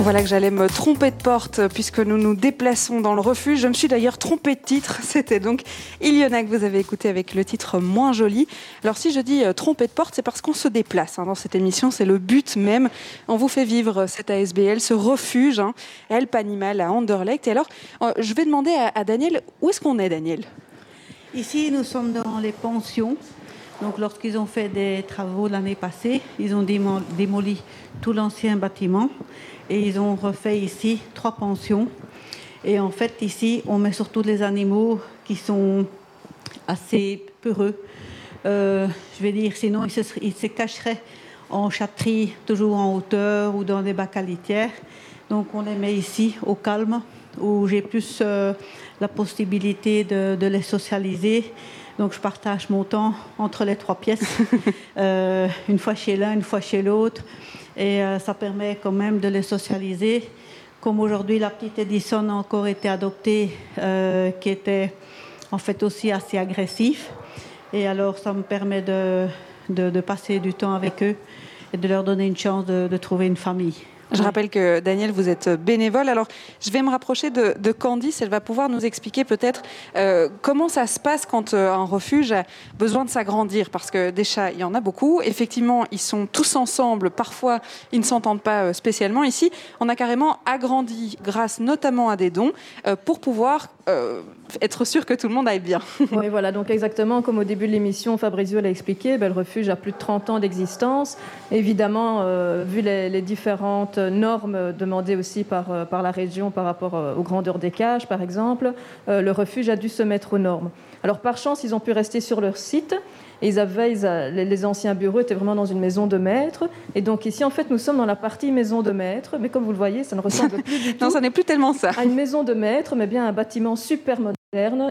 Voilà que j'allais me tromper de porte puisque nous nous déplaçons dans le refuge. Je me suis d'ailleurs trompée de titre. C'était donc Iliona que vous avez écouté avec le titre Moins joli. Alors si je dis euh, tromper de porte, c'est parce qu'on se déplace hein, dans cette émission. C'est le but même. On vous fait vivre cette ASBL, ce refuge, hein, Help Animal à Anderlecht. Et alors, euh, je vais demander à Daniel, où est-ce qu'on est Daniel? Ici, nous sommes dans les pensions Donc lorsqu'ils ont fait des travaux l'année passée, ils ont démoli tout l'ancien bâtiment et ils ont refait ici trois pensions. Et en fait, ici, on met surtout les animaux qui sont assez peureux. Euh, je vais dire, sinon, ils se, cacheraient en chatterie, toujours en hauteur ou dans des bacs à litière. Donc, on les met ici, au calme, où j'ai plus euh, la possibilité de, les socialiser. Donc, je partage mon temps entre les trois pièces, euh, une fois chez l'un, une fois chez l'autre. Et ça permet quand même de les socialiser. Comme aujourd'hui, la petite Edison a encore été adoptée, qui était en fait aussi assez agressif. Et alors, ça me permet de, de, passer du temps avec eux et de leur donner une chance de trouver une famille. Je rappelle que Daniel, vous êtes bénévole. Alors, je vais me rapprocher de, Candice. Elle va pouvoir nous expliquer peut-être euh, comment ça se passe quand euh, un refuge a besoin de s'agrandir. Parce que des chats, il y en a beaucoup. Effectivement, ils sont tous ensemble. Parfois, ils ne s'entendent pas euh, spécialement. Ici, on a carrément agrandi grâce notamment à des dons pour pouvoir être sûr que tout le monde aille bien. oui, voilà. Donc, exactement comme au début de l'émission, Fabrizio l'a expliqué, le refuge a plus de 30 ans d'existence. Évidemment, vu les, différentes normes demandées aussi par, euh, par la région par rapport euh, aux grandeurs des cages, par exemple, euh, le refuge a dû se mettre aux normes. Alors par chance, ils ont pu rester sur leur site. Et ils avaient, les anciens bureaux étaient vraiment dans une maison de maître. Et donc ici, en fait, nous sommes dans la partie maison de maître. Mais comme vous le voyez, ça ne ressemble plus du tout. non, ça n'est plus tellement ça. À une maison de maître, mais bien un bâtiment super moderne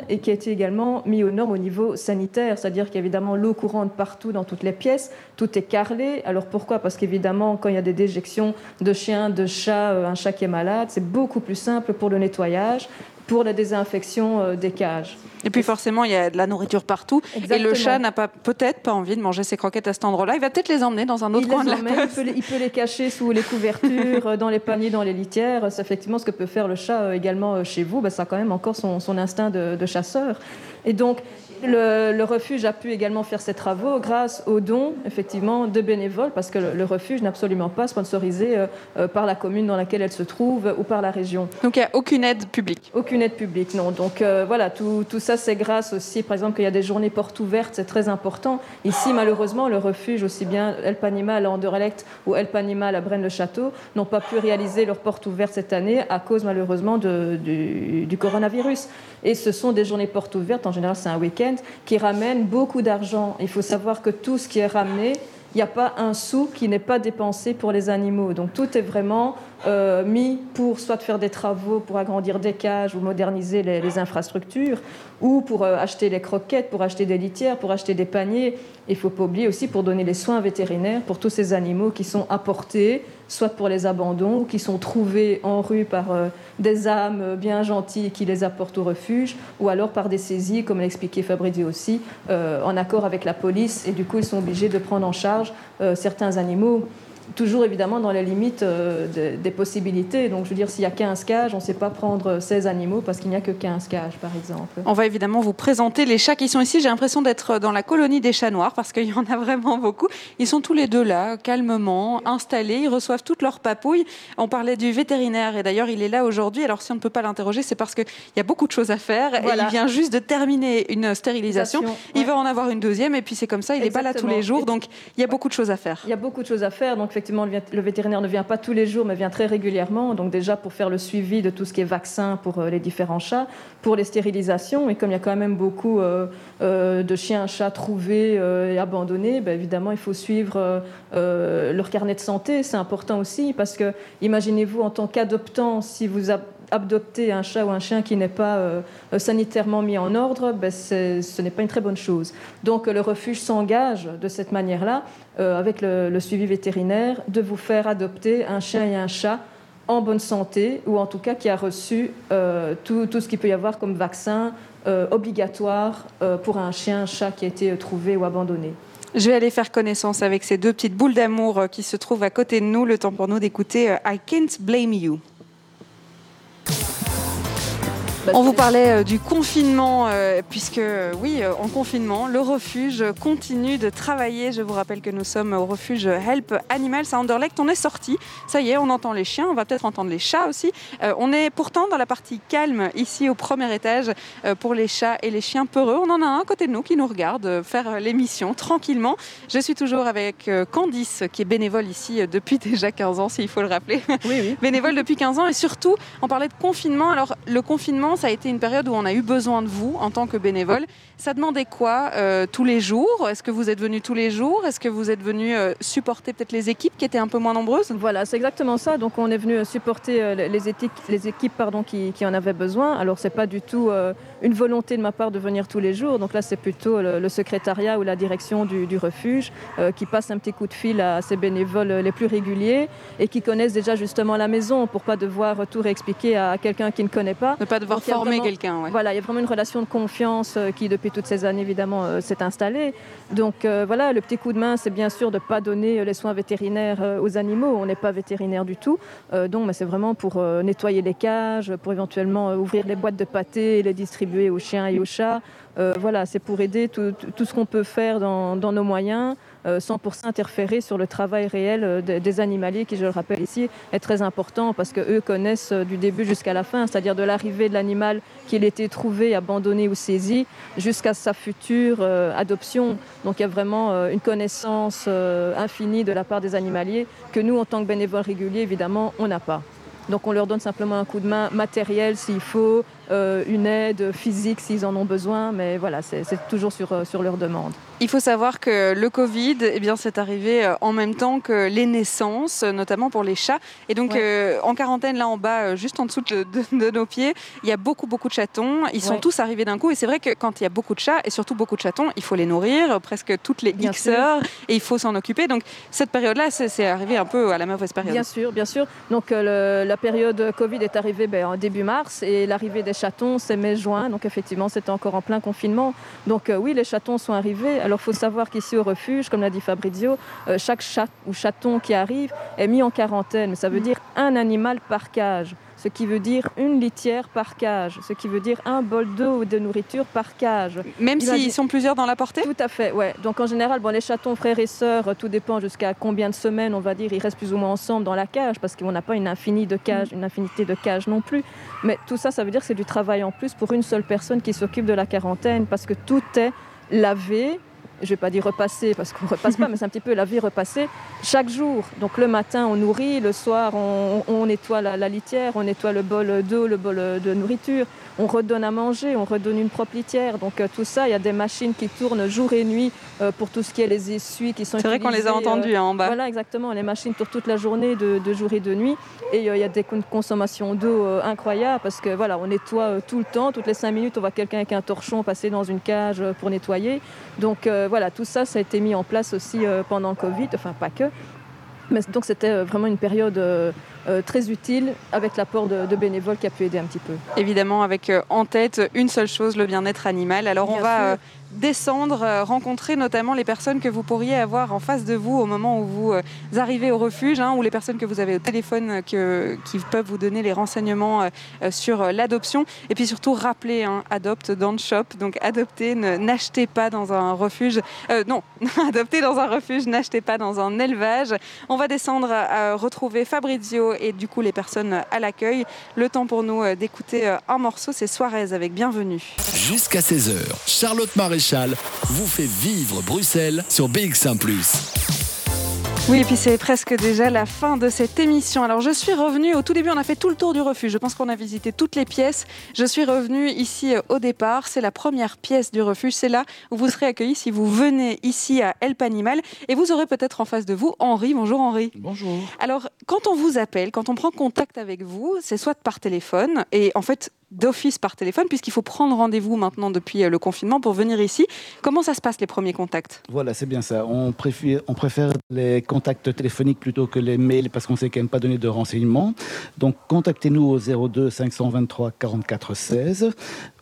et qui a été également mis aux normes au niveau sanitaire, c'est-à-dire qu'il y a évidemment l'eau courante partout dans toutes les pièces, tout est carrelé. Alors pourquoi? Parce qu'évidemment, quand il y a des déjections de chiens, de chats, euh, un chat qui est malade, c'est beaucoup plus simple pour le nettoyage pour la désinfection euh, des cages. Et puis forcément, il y a de la nourriture partout. Et le chat n'a pas, peut-être pas envie de manger ses croquettes à cet endroit-là. Il va peut-être les emmener dans un autre coin de la il peut, les, il peut, les, cacher sous les couvertures, euh, dans les paniers, dans les litières. C'est effectivement ce que peut faire le chat euh, également chez vous. Ben, ça a quand même encore son, son instinct de, de chasseur. Et donc, le, refuge a pu également faire ses travaux grâce aux dons, effectivement, de bénévoles, parce que le, refuge n'est absolument pas sponsorisé euh, euh, par la commune dans laquelle elle se trouve ou par la région. Donc il n'y a aucune aide publique Aucune aide publique, non. Donc euh, voilà, tout, ça c'est grâce aussi, par exemple, qu'il y a des journées portes ouvertes, c'est très important. Ici, malheureusement, le refuge, aussi bien El Panima à Anderlecht ou El Panima à Braine-le-Château, n'ont pas pu réaliser leurs portes ouvertes cette année à cause malheureusement du, du coronavirus. Et ce sont des journées portes ouvertes, en général c'est un week-end, qui ramènent beaucoup d'argent. Il faut savoir que tout ce qui est ramené, il n'y a pas un sou qui n'est pas dépensé pour les animaux. Donc tout est vraiment euh, mis pour soit faire des travaux, pour agrandir des cages ou moderniser les, infrastructures, ou pour euh, acheter les croquettes, pour acheter des litières, pour acheter des paniers. Il ne faut pas oublier aussi pour donner les soins vétérinaires pour tous ces animaux qui sont apportés, soit pour les abandons, qui sont trouvés en rue par euh, des âmes bien gentilles qui les apportent au refuge, ou alors par des saisies, comme l'expliquait Fabrizio aussi, en accord avec la police, et du coup ils sont obligés de prendre en charge certains animaux toujours évidemment dans les limites euh, des possibilités. Donc, je veux dire, s'il y a 15 cages, on ne sait pas prendre 16 animaux parce qu'il n'y a que 15 cages, par exemple. On va évidemment vous présenter les chats qui sont ici. J'ai l'impression d'être dans la colonie des chats noirs parce qu'il y en a vraiment beaucoup. Ils sont tous les deux là, calmement, installés. Ils reçoivent toutes leurs papouilles. On parlait du vétérinaire et d'ailleurs, il est là aujourd'hui. Alors, si on ne peut pas l'interroger, c'est parce qu'il y a beaucoup de choses à faire. Et il vient juste de terminer une stérilisation. Il va en avoir une deuxième et puis c'est comme ça. Il n'est pas là tous les jours. Donc, il y a beaucoup de choses à faire. Il y a beaucoup de choses à faire. Donc, effectivement, le vétérinaire ne vient pas tous les jours, mais vient très régulièrement. Donc déjà pour faire le suivi de tout ce qui est vaccin pour euh, les différents chats, pour les stérilisations. Et comme il y a quand même beaucoup euh, euh, de chiens, chats trouvés et abandonnés, ben, évidemment il faut suivre leur carnet de santé. C'est important aussi parce que imaginez-vous en tant qu'adoptant, si vous adopter un chat ou un chien qui n'est pas euh, sanitairement mis en ordre, ben ce n'est pas une très bonne chose. Donc le refuge s'engage de cette manière-là, euh, avec le, suivi vétérinaire, de vous faire adopter un chien et un chat en bonne santé, ou en tout cas qui a reçu euh, tout, tout, ce qu'il peut y avoir comme vaccin obligatoire pour un chien, un chat qui a été trouvé ou abandonné. Je vais aller faire connaissance avec ces deux petites boules d'amour qui se trouvent à côté de nous. Le temps pour nous d'écouter I Can't Blame You. On vous parlait euh, du confinement, euh, puisque euh, oui, en confinement, le refuge continue de travailler. Je vous rappelle que nous sommes au refuge Help Animals à Anderlecht. On est sorti, ça y est, on entend les chiens, on va peut-être entendre les chats aussi. On est pourtant dans la partie calme ici au premier étage pour les chats et les chiens peureux. On en a un à côté de nous qui nous regarde faire l'émission tranquillement. Je suis toujours avec Candice, qui est bénévole ici depuis déjà 15 ans, s'il faut le rappeler Oui, oui. bénévole depuis 15 ans et surtout on parlait de confinement. Alors le confinement ça a été une période où on a eu besoin de vous en tant que bénévole. Ça demandait quoi euh, tous les jours? Est-ce que vous êtes venu tous les jours? Est-ce que vous êtes venu euh, supporter peut-être les équipes qui étaient un peu moins nombreuses? Voilà, c'est exactement ça. Donc on est venu supporter euh, les équipes, les équipes pardon, qui, qui en avaient besoin. Alors c'est pas du tout une volonté de ma part de venir tous les jours. Donc là c'est plutôt le, le secrétariat ou la direction du, du refuge qui passe un petit coup de fil à ces bénévoles les plus réguliers et qui connaissent déjà justement la maison pour pas devoir tout réexpliquer à quelqu'un qui ne connaît pas. Ne pas devoir Donc, former quelqu'un. ouais. Voilà, il y a vraiment une relation de confiance qui, depuis toutes ces années, évidemment, euh, s'est installée. Donc euh, voilà, le petit coup de main, c'est bien sûr de ne pas donner euh, les soins vétérinaires aux animaux. On n'est pas vétérinaire du tout. Donc, c'est vraiment pour nettoyer les cages, pour éventuellement ouvrir les boîtes de pâté et les distribuer aux chiens et aux chats. Voilà, c'est pour aider tout, ce qu'on peut faire dans nos moyens. Euh, sans pour ça interférer sur le travail réel euh, des, animaliers qui, je le rappelle ici, est très important parce qu'eux connaissent euh, du début jusqu'à la fin, c'est-à-dire de l'arrivée de l'animal qu'il ait été trouvé, abandonné ou saisi, jusqu'à sa future euh, adoption. Donc il y a vraiment euh, une connaissance euh, infinie de la part des animaliers que nous, en tant que bénévoles réguliers, évidemment, on n'a pas. Donc on leur donne simplement un coup de main matériel s'il faut, euh, une aide physique s'ils en ont besoin, mais voilà, c'est toujours sur, euh, sur leur demande. Il faut savoir que le Covid, eh bien, c'est arrivé euh, en même temps que les naissances, notamment pour les chats. Et donc, Ouais. euh, en quarantaine, là en bas, juste en dessous de, de- de nos pieds, il y a beaucoup, beaucoup de chatons. Ils sont Ouais. tous arrivés d'un coup. Et c'est vrai que quand il y a beaucoup de chats, et surtout beaucoup de chatons, il faut les nourrir presque toutes les Bien X sûr. heures. Et il faut s'en occuper. Donc, cette période-là, c'est c'est arrivé un peu à la mauvaise période. Bien sûr, bien sûr. Donc euh, le- la période Covid est arrivée ben, en début mars et l'arrivée des chatons c'est mai-juin. Donc effectivement c'était encore en plein confinement. Donc euh, oui les chatons sont arrivés. Alors il faut savoir qu'ici au refuge, comme l'a dit Fabrizio, euh, chaque chat ou chaton qui arrive est mis en quarantaine. Ça veut dire un animal par cage. Ce qui veut dire une litière par cage, ce qui veut dire un bol d'eau ou de nourriture par cage. Même s'ils sont plusieurs dans la portée? Tout à fait, ouais. Donc en général, bon, les chatons frères et sœurs, tout dépend jusqu'à combien de semaines, on va dire, ils restent plus ou moins ensemble dans la cage, parce qu'on n'a pas une infinie de cages, une infinité de cages non plus. Mais tout ça, ça veut dire que c'est du travail en plus pour une seule personne qui s'occupe de la quarantaine, parce que tout est lavé. Je vais pas dire repasser parce qu'on repasse pas, mais c'est un petit peu lavé, repasser chaque jour. Donc le matin on nourrit, le soir on, nettoie la, la litière, on nettoie le bol d'eau, le bol de nourriture, on redonne à manger, on redonne une propre litière. Donc euh, tout ça, il y a des machines qui tournent jour et nuit euh, pour tout ce qui est les essuies qui sont C'est vrai qu'on les a euh, entendus hein, en bas. voilà, exactement. Les machines tournent toute la journée, de, de jour et de nuit. Et il y a des con- consommations d'eau incroyables parce que voilà, on nettoie tout le temps. Toutes les cinq minutes, on voit quelqu'un avec un torchon passer dans une cage pour nettoyer. Donc euh, voilà, tout ça, ça a été mis en place aussi euh, pendant le Covid. Enfin, pas que. Mais donc c'était vraiment une période euh, très utile avec l'apport de, de bénévoles qui a pu aider un petit peu. Évidemment, avec euh, en tête une seule chose, le bien-être animal. Alors, on va descendre, euh, rencontrer notamment les personnes que vous pourriez avoir en face de vous au moment où vous euh, arrivez au refuge, hein, ou les personnes que vous avez au téléphone euh, qui peuvent vous donner les renseignements sur l'adoption. Et puis surtout, rappeler, hein, adopte dans le shop. Donc, adopter, ne- n'achetez pas dans un refuge. non, adopter dans un refuge, n'achetez pas dans un élevage. On va descendre à, retrouver Fabrizio et du coup les personnes à l'accueil. Le temps pour nous d'écouter un morceau, c'est Suarez avec Bienvenue. Jusqu'à 16h, Charlotte Maréchal vous fait vivre Bruxelles sur BX1 ⁇ Oui, et puis c'est presque déjà la fin de cette émission. Alors je suis revenue, au tout début on a fait tout le tour du refuge, je pense qu'on a visité toutes les pièces. Je suis revenue ici euh, au départ, c'est la première pièce du refuge, c'est là où vous serez accueillis si vous venez ici à Help Animal. Et vous aurez peut-être en face de vous Henri. Bonjour Henri. Bonjour. Alors, quand on vous appelle, quand on prend contact avec vous, c'est soit par téléphone, et en fait, d'office par téléphone, puisqu'il faut prendre rendez-vous maintenant depuis euh, le confinement pour venir ici. Comment ça se passe les premiers contacts? Voilà, c'est bien ça. On préfère, on préfère les contacts téléphoniques plutôt que les mails parce qu'on ne sait quand même pas donner de renseignements. Donc, contactez-nous au 02 523 44 16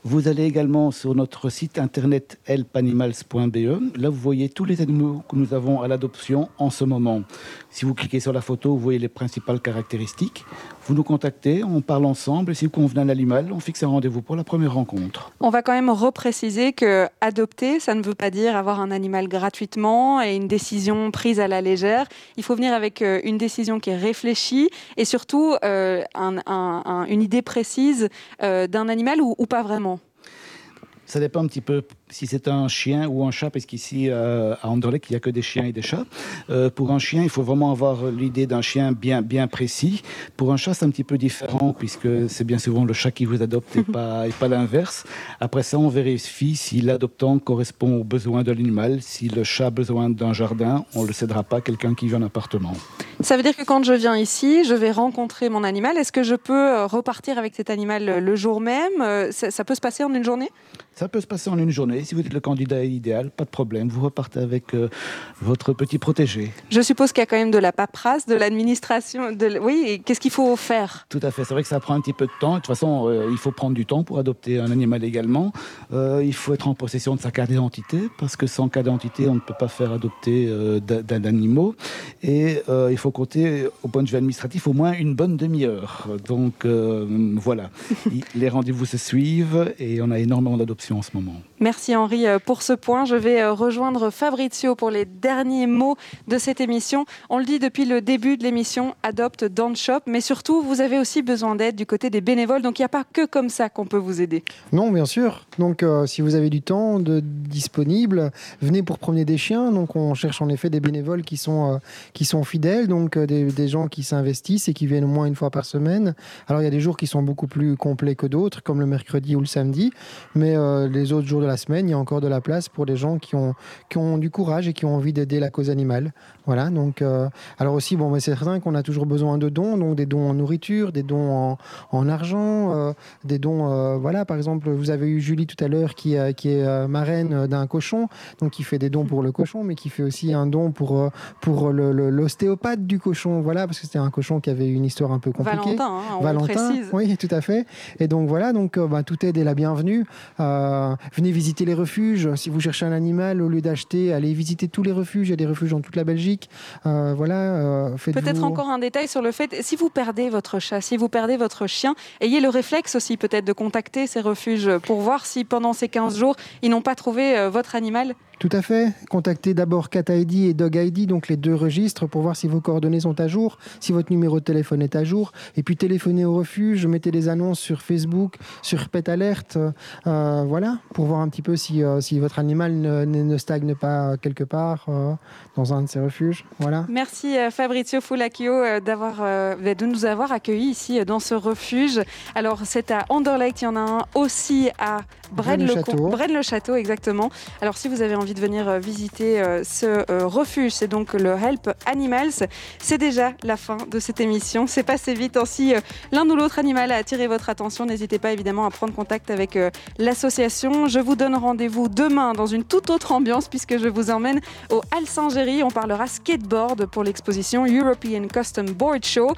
Vous allez également sur notre site internet helpanimals.be. Là, vous voyez tous les animaux que nous avons à l'adoption en ce moment. Si vous cliquez sur la photo, vous voyez les principales caractéristiques. Vous nous contactez, on parle ensemble et si vous convenez à l'animal, on fixe un rendez-vous pour la première rencontre. On va quand même repréciser que adopter, ça ne veut pas dire avoir un animal gratuitement et une décision prise à la légère. Il faut venir avec euh, une décision qui est réfléchie et surtout euh, une idée précise euh, d'un animal ou pas vraiment. Ça dépend un petit peu si c'est un chien ou un chat, parce qu'ici euh, à Anderlecht, il n'y a que des chiens et des chats. Euh, pour un chien, il faut vraiment avoir l'idée d'un chien bien, bien précis. Pour un chat, c'est un petit peu différent, puisque c'est bien souvent le chat qui vous adopte et pas, et pas l'inverse. Après ça, on vérifie si l'adoptant correspond aux besoins de l'animal. Si le chat a besoin d'un jardin, on ne le cédera pas à quelqu'un qui vit en appartement. Ça veut dire que quand je viens ici, je vais rencontrer mon animal. Est-ce que je peux euh, repartir avec cet animal le jour même? Ça peut se passer en une journée? Ça peut se passer en une journée. Si vous êtes le candidat idéal, pas de problème. Vous repartez avec euh, votre petit protégé. Je suppose qu'il y a quand même de la paperasse, de l'administration. De... Oui, qu'est-ce qu'il faut faire? Tout à fait. C'est vrai que ça prend un petit peu de temps. De toute façon, euh, il faut prendre du temps pour adopter un animal également. Euh, il faut être en possession de sa carte d'identité, parce que sans carte d'identité, on ne peut pas faire adopter d'animaux. Et il faut compter, au point de vue administratif, au moins une bonne demi-heure. Donc voilà. Les rendez-vous se suivent et on a énormément d'adoptions en ce moment. Merci Henri euh, pour ce point. Je vais euh, rejoindre Fabrizio pour les derniers mots de cette émission. On le dit depuis le début de l'émission, Adopte Don't Shop, mais surtout, vous avez aussi besoin d'aide du côté des bénévoles, donc il n'y a pas que comme ça qu'on peut vous aider. Non, bien sûr. Donc euh, si vous avez du temps disponible, venez pour promener des chiens. Donc on cherche en effet des bénévoles qui sont, qui sont fidèles, donc des, gens qui s'investissent et qui viennent au moins une fois par semaine. Alors il y a des jours qui sont beaucoup plus complets que d'autres, comme le mercredi ou le samedi, mais les autres jours de la semaine, il y a encore de la place pour des gens qui ont, qui ont du courage et qui ont envie d'aider la cause animale. Voilà, donc, euh, alors aussi, bon, c'est certain qu'on a toujours besoin de dons, donc des dons en nourriture, des dons en, en argent, euh, des dons, voilà, par exemple, vous avez eu Julie tout à l'heure qui, qui est marraine d'un cochon, donc qui fait des dons pour le cochon, mais qui fait aussi un don pour, pour l'ostéopathe du cochon, voilà, parce que c'était un cochon qui avait une histoire un peu compliquée. Valentin, hein, on Valentin, précise. oui, tout à fait. Et donc voilà, donc bah, tout aide est la bienvenue. venez visiter les refuges. Si vous cherchez un animal, au lieu d'acheter, allez visiter tous les refuges. Il y a des refuges dans toute la Belgique. Euh, voilà. Euh, peut-être encore un détail sur le fait, si vous perdez votre chat, si vous perdez votre chien, ayez le réflexe aussi peut-être de contacter ces refuges pour voir si pendant ces 15 jours, ils n'ont pas trouvé euh, votre animal. Tout à fait. Contactez d'abord Cat ID et Dog ID, donc les deux registres, pour voir si vos coordonnées sont à jour, si votre numéro de téléphone est à jour. Et puis téléphonez au refuge, mettez des annonces sur Facebook, sur Pet Alert, euh, voilà, pour voir un petit peu si, euh, si votre animal ne, ne, stagne pas quelque part euh, dans un de ces refuges. Voilà. Merci Fabrizio Fulacchio d'avoir, de nous avoir accueillis ici dans ce refuge. Alors c'est à Anderlecht, il y en a un aussi à Braine-le-Château. Braine-le-Château, exactement. Alors si vous avez envie de venir euh, visiter euh, ce euh, refuge, c'est donc le Help Animals. C'est déjà la fin de cette émission. C'est passé vite. Ainsi, l'un ou l'autre animal a attiré votre attention. N'hésitez pas évidemment à prendre contact avec l'association. Je vous donne rendez-vous demain dans une toute autre ambiance puisque je vous emmène au Hal Saint-Géry. On parlera skateboard pour l'exposition European Custom Board Show.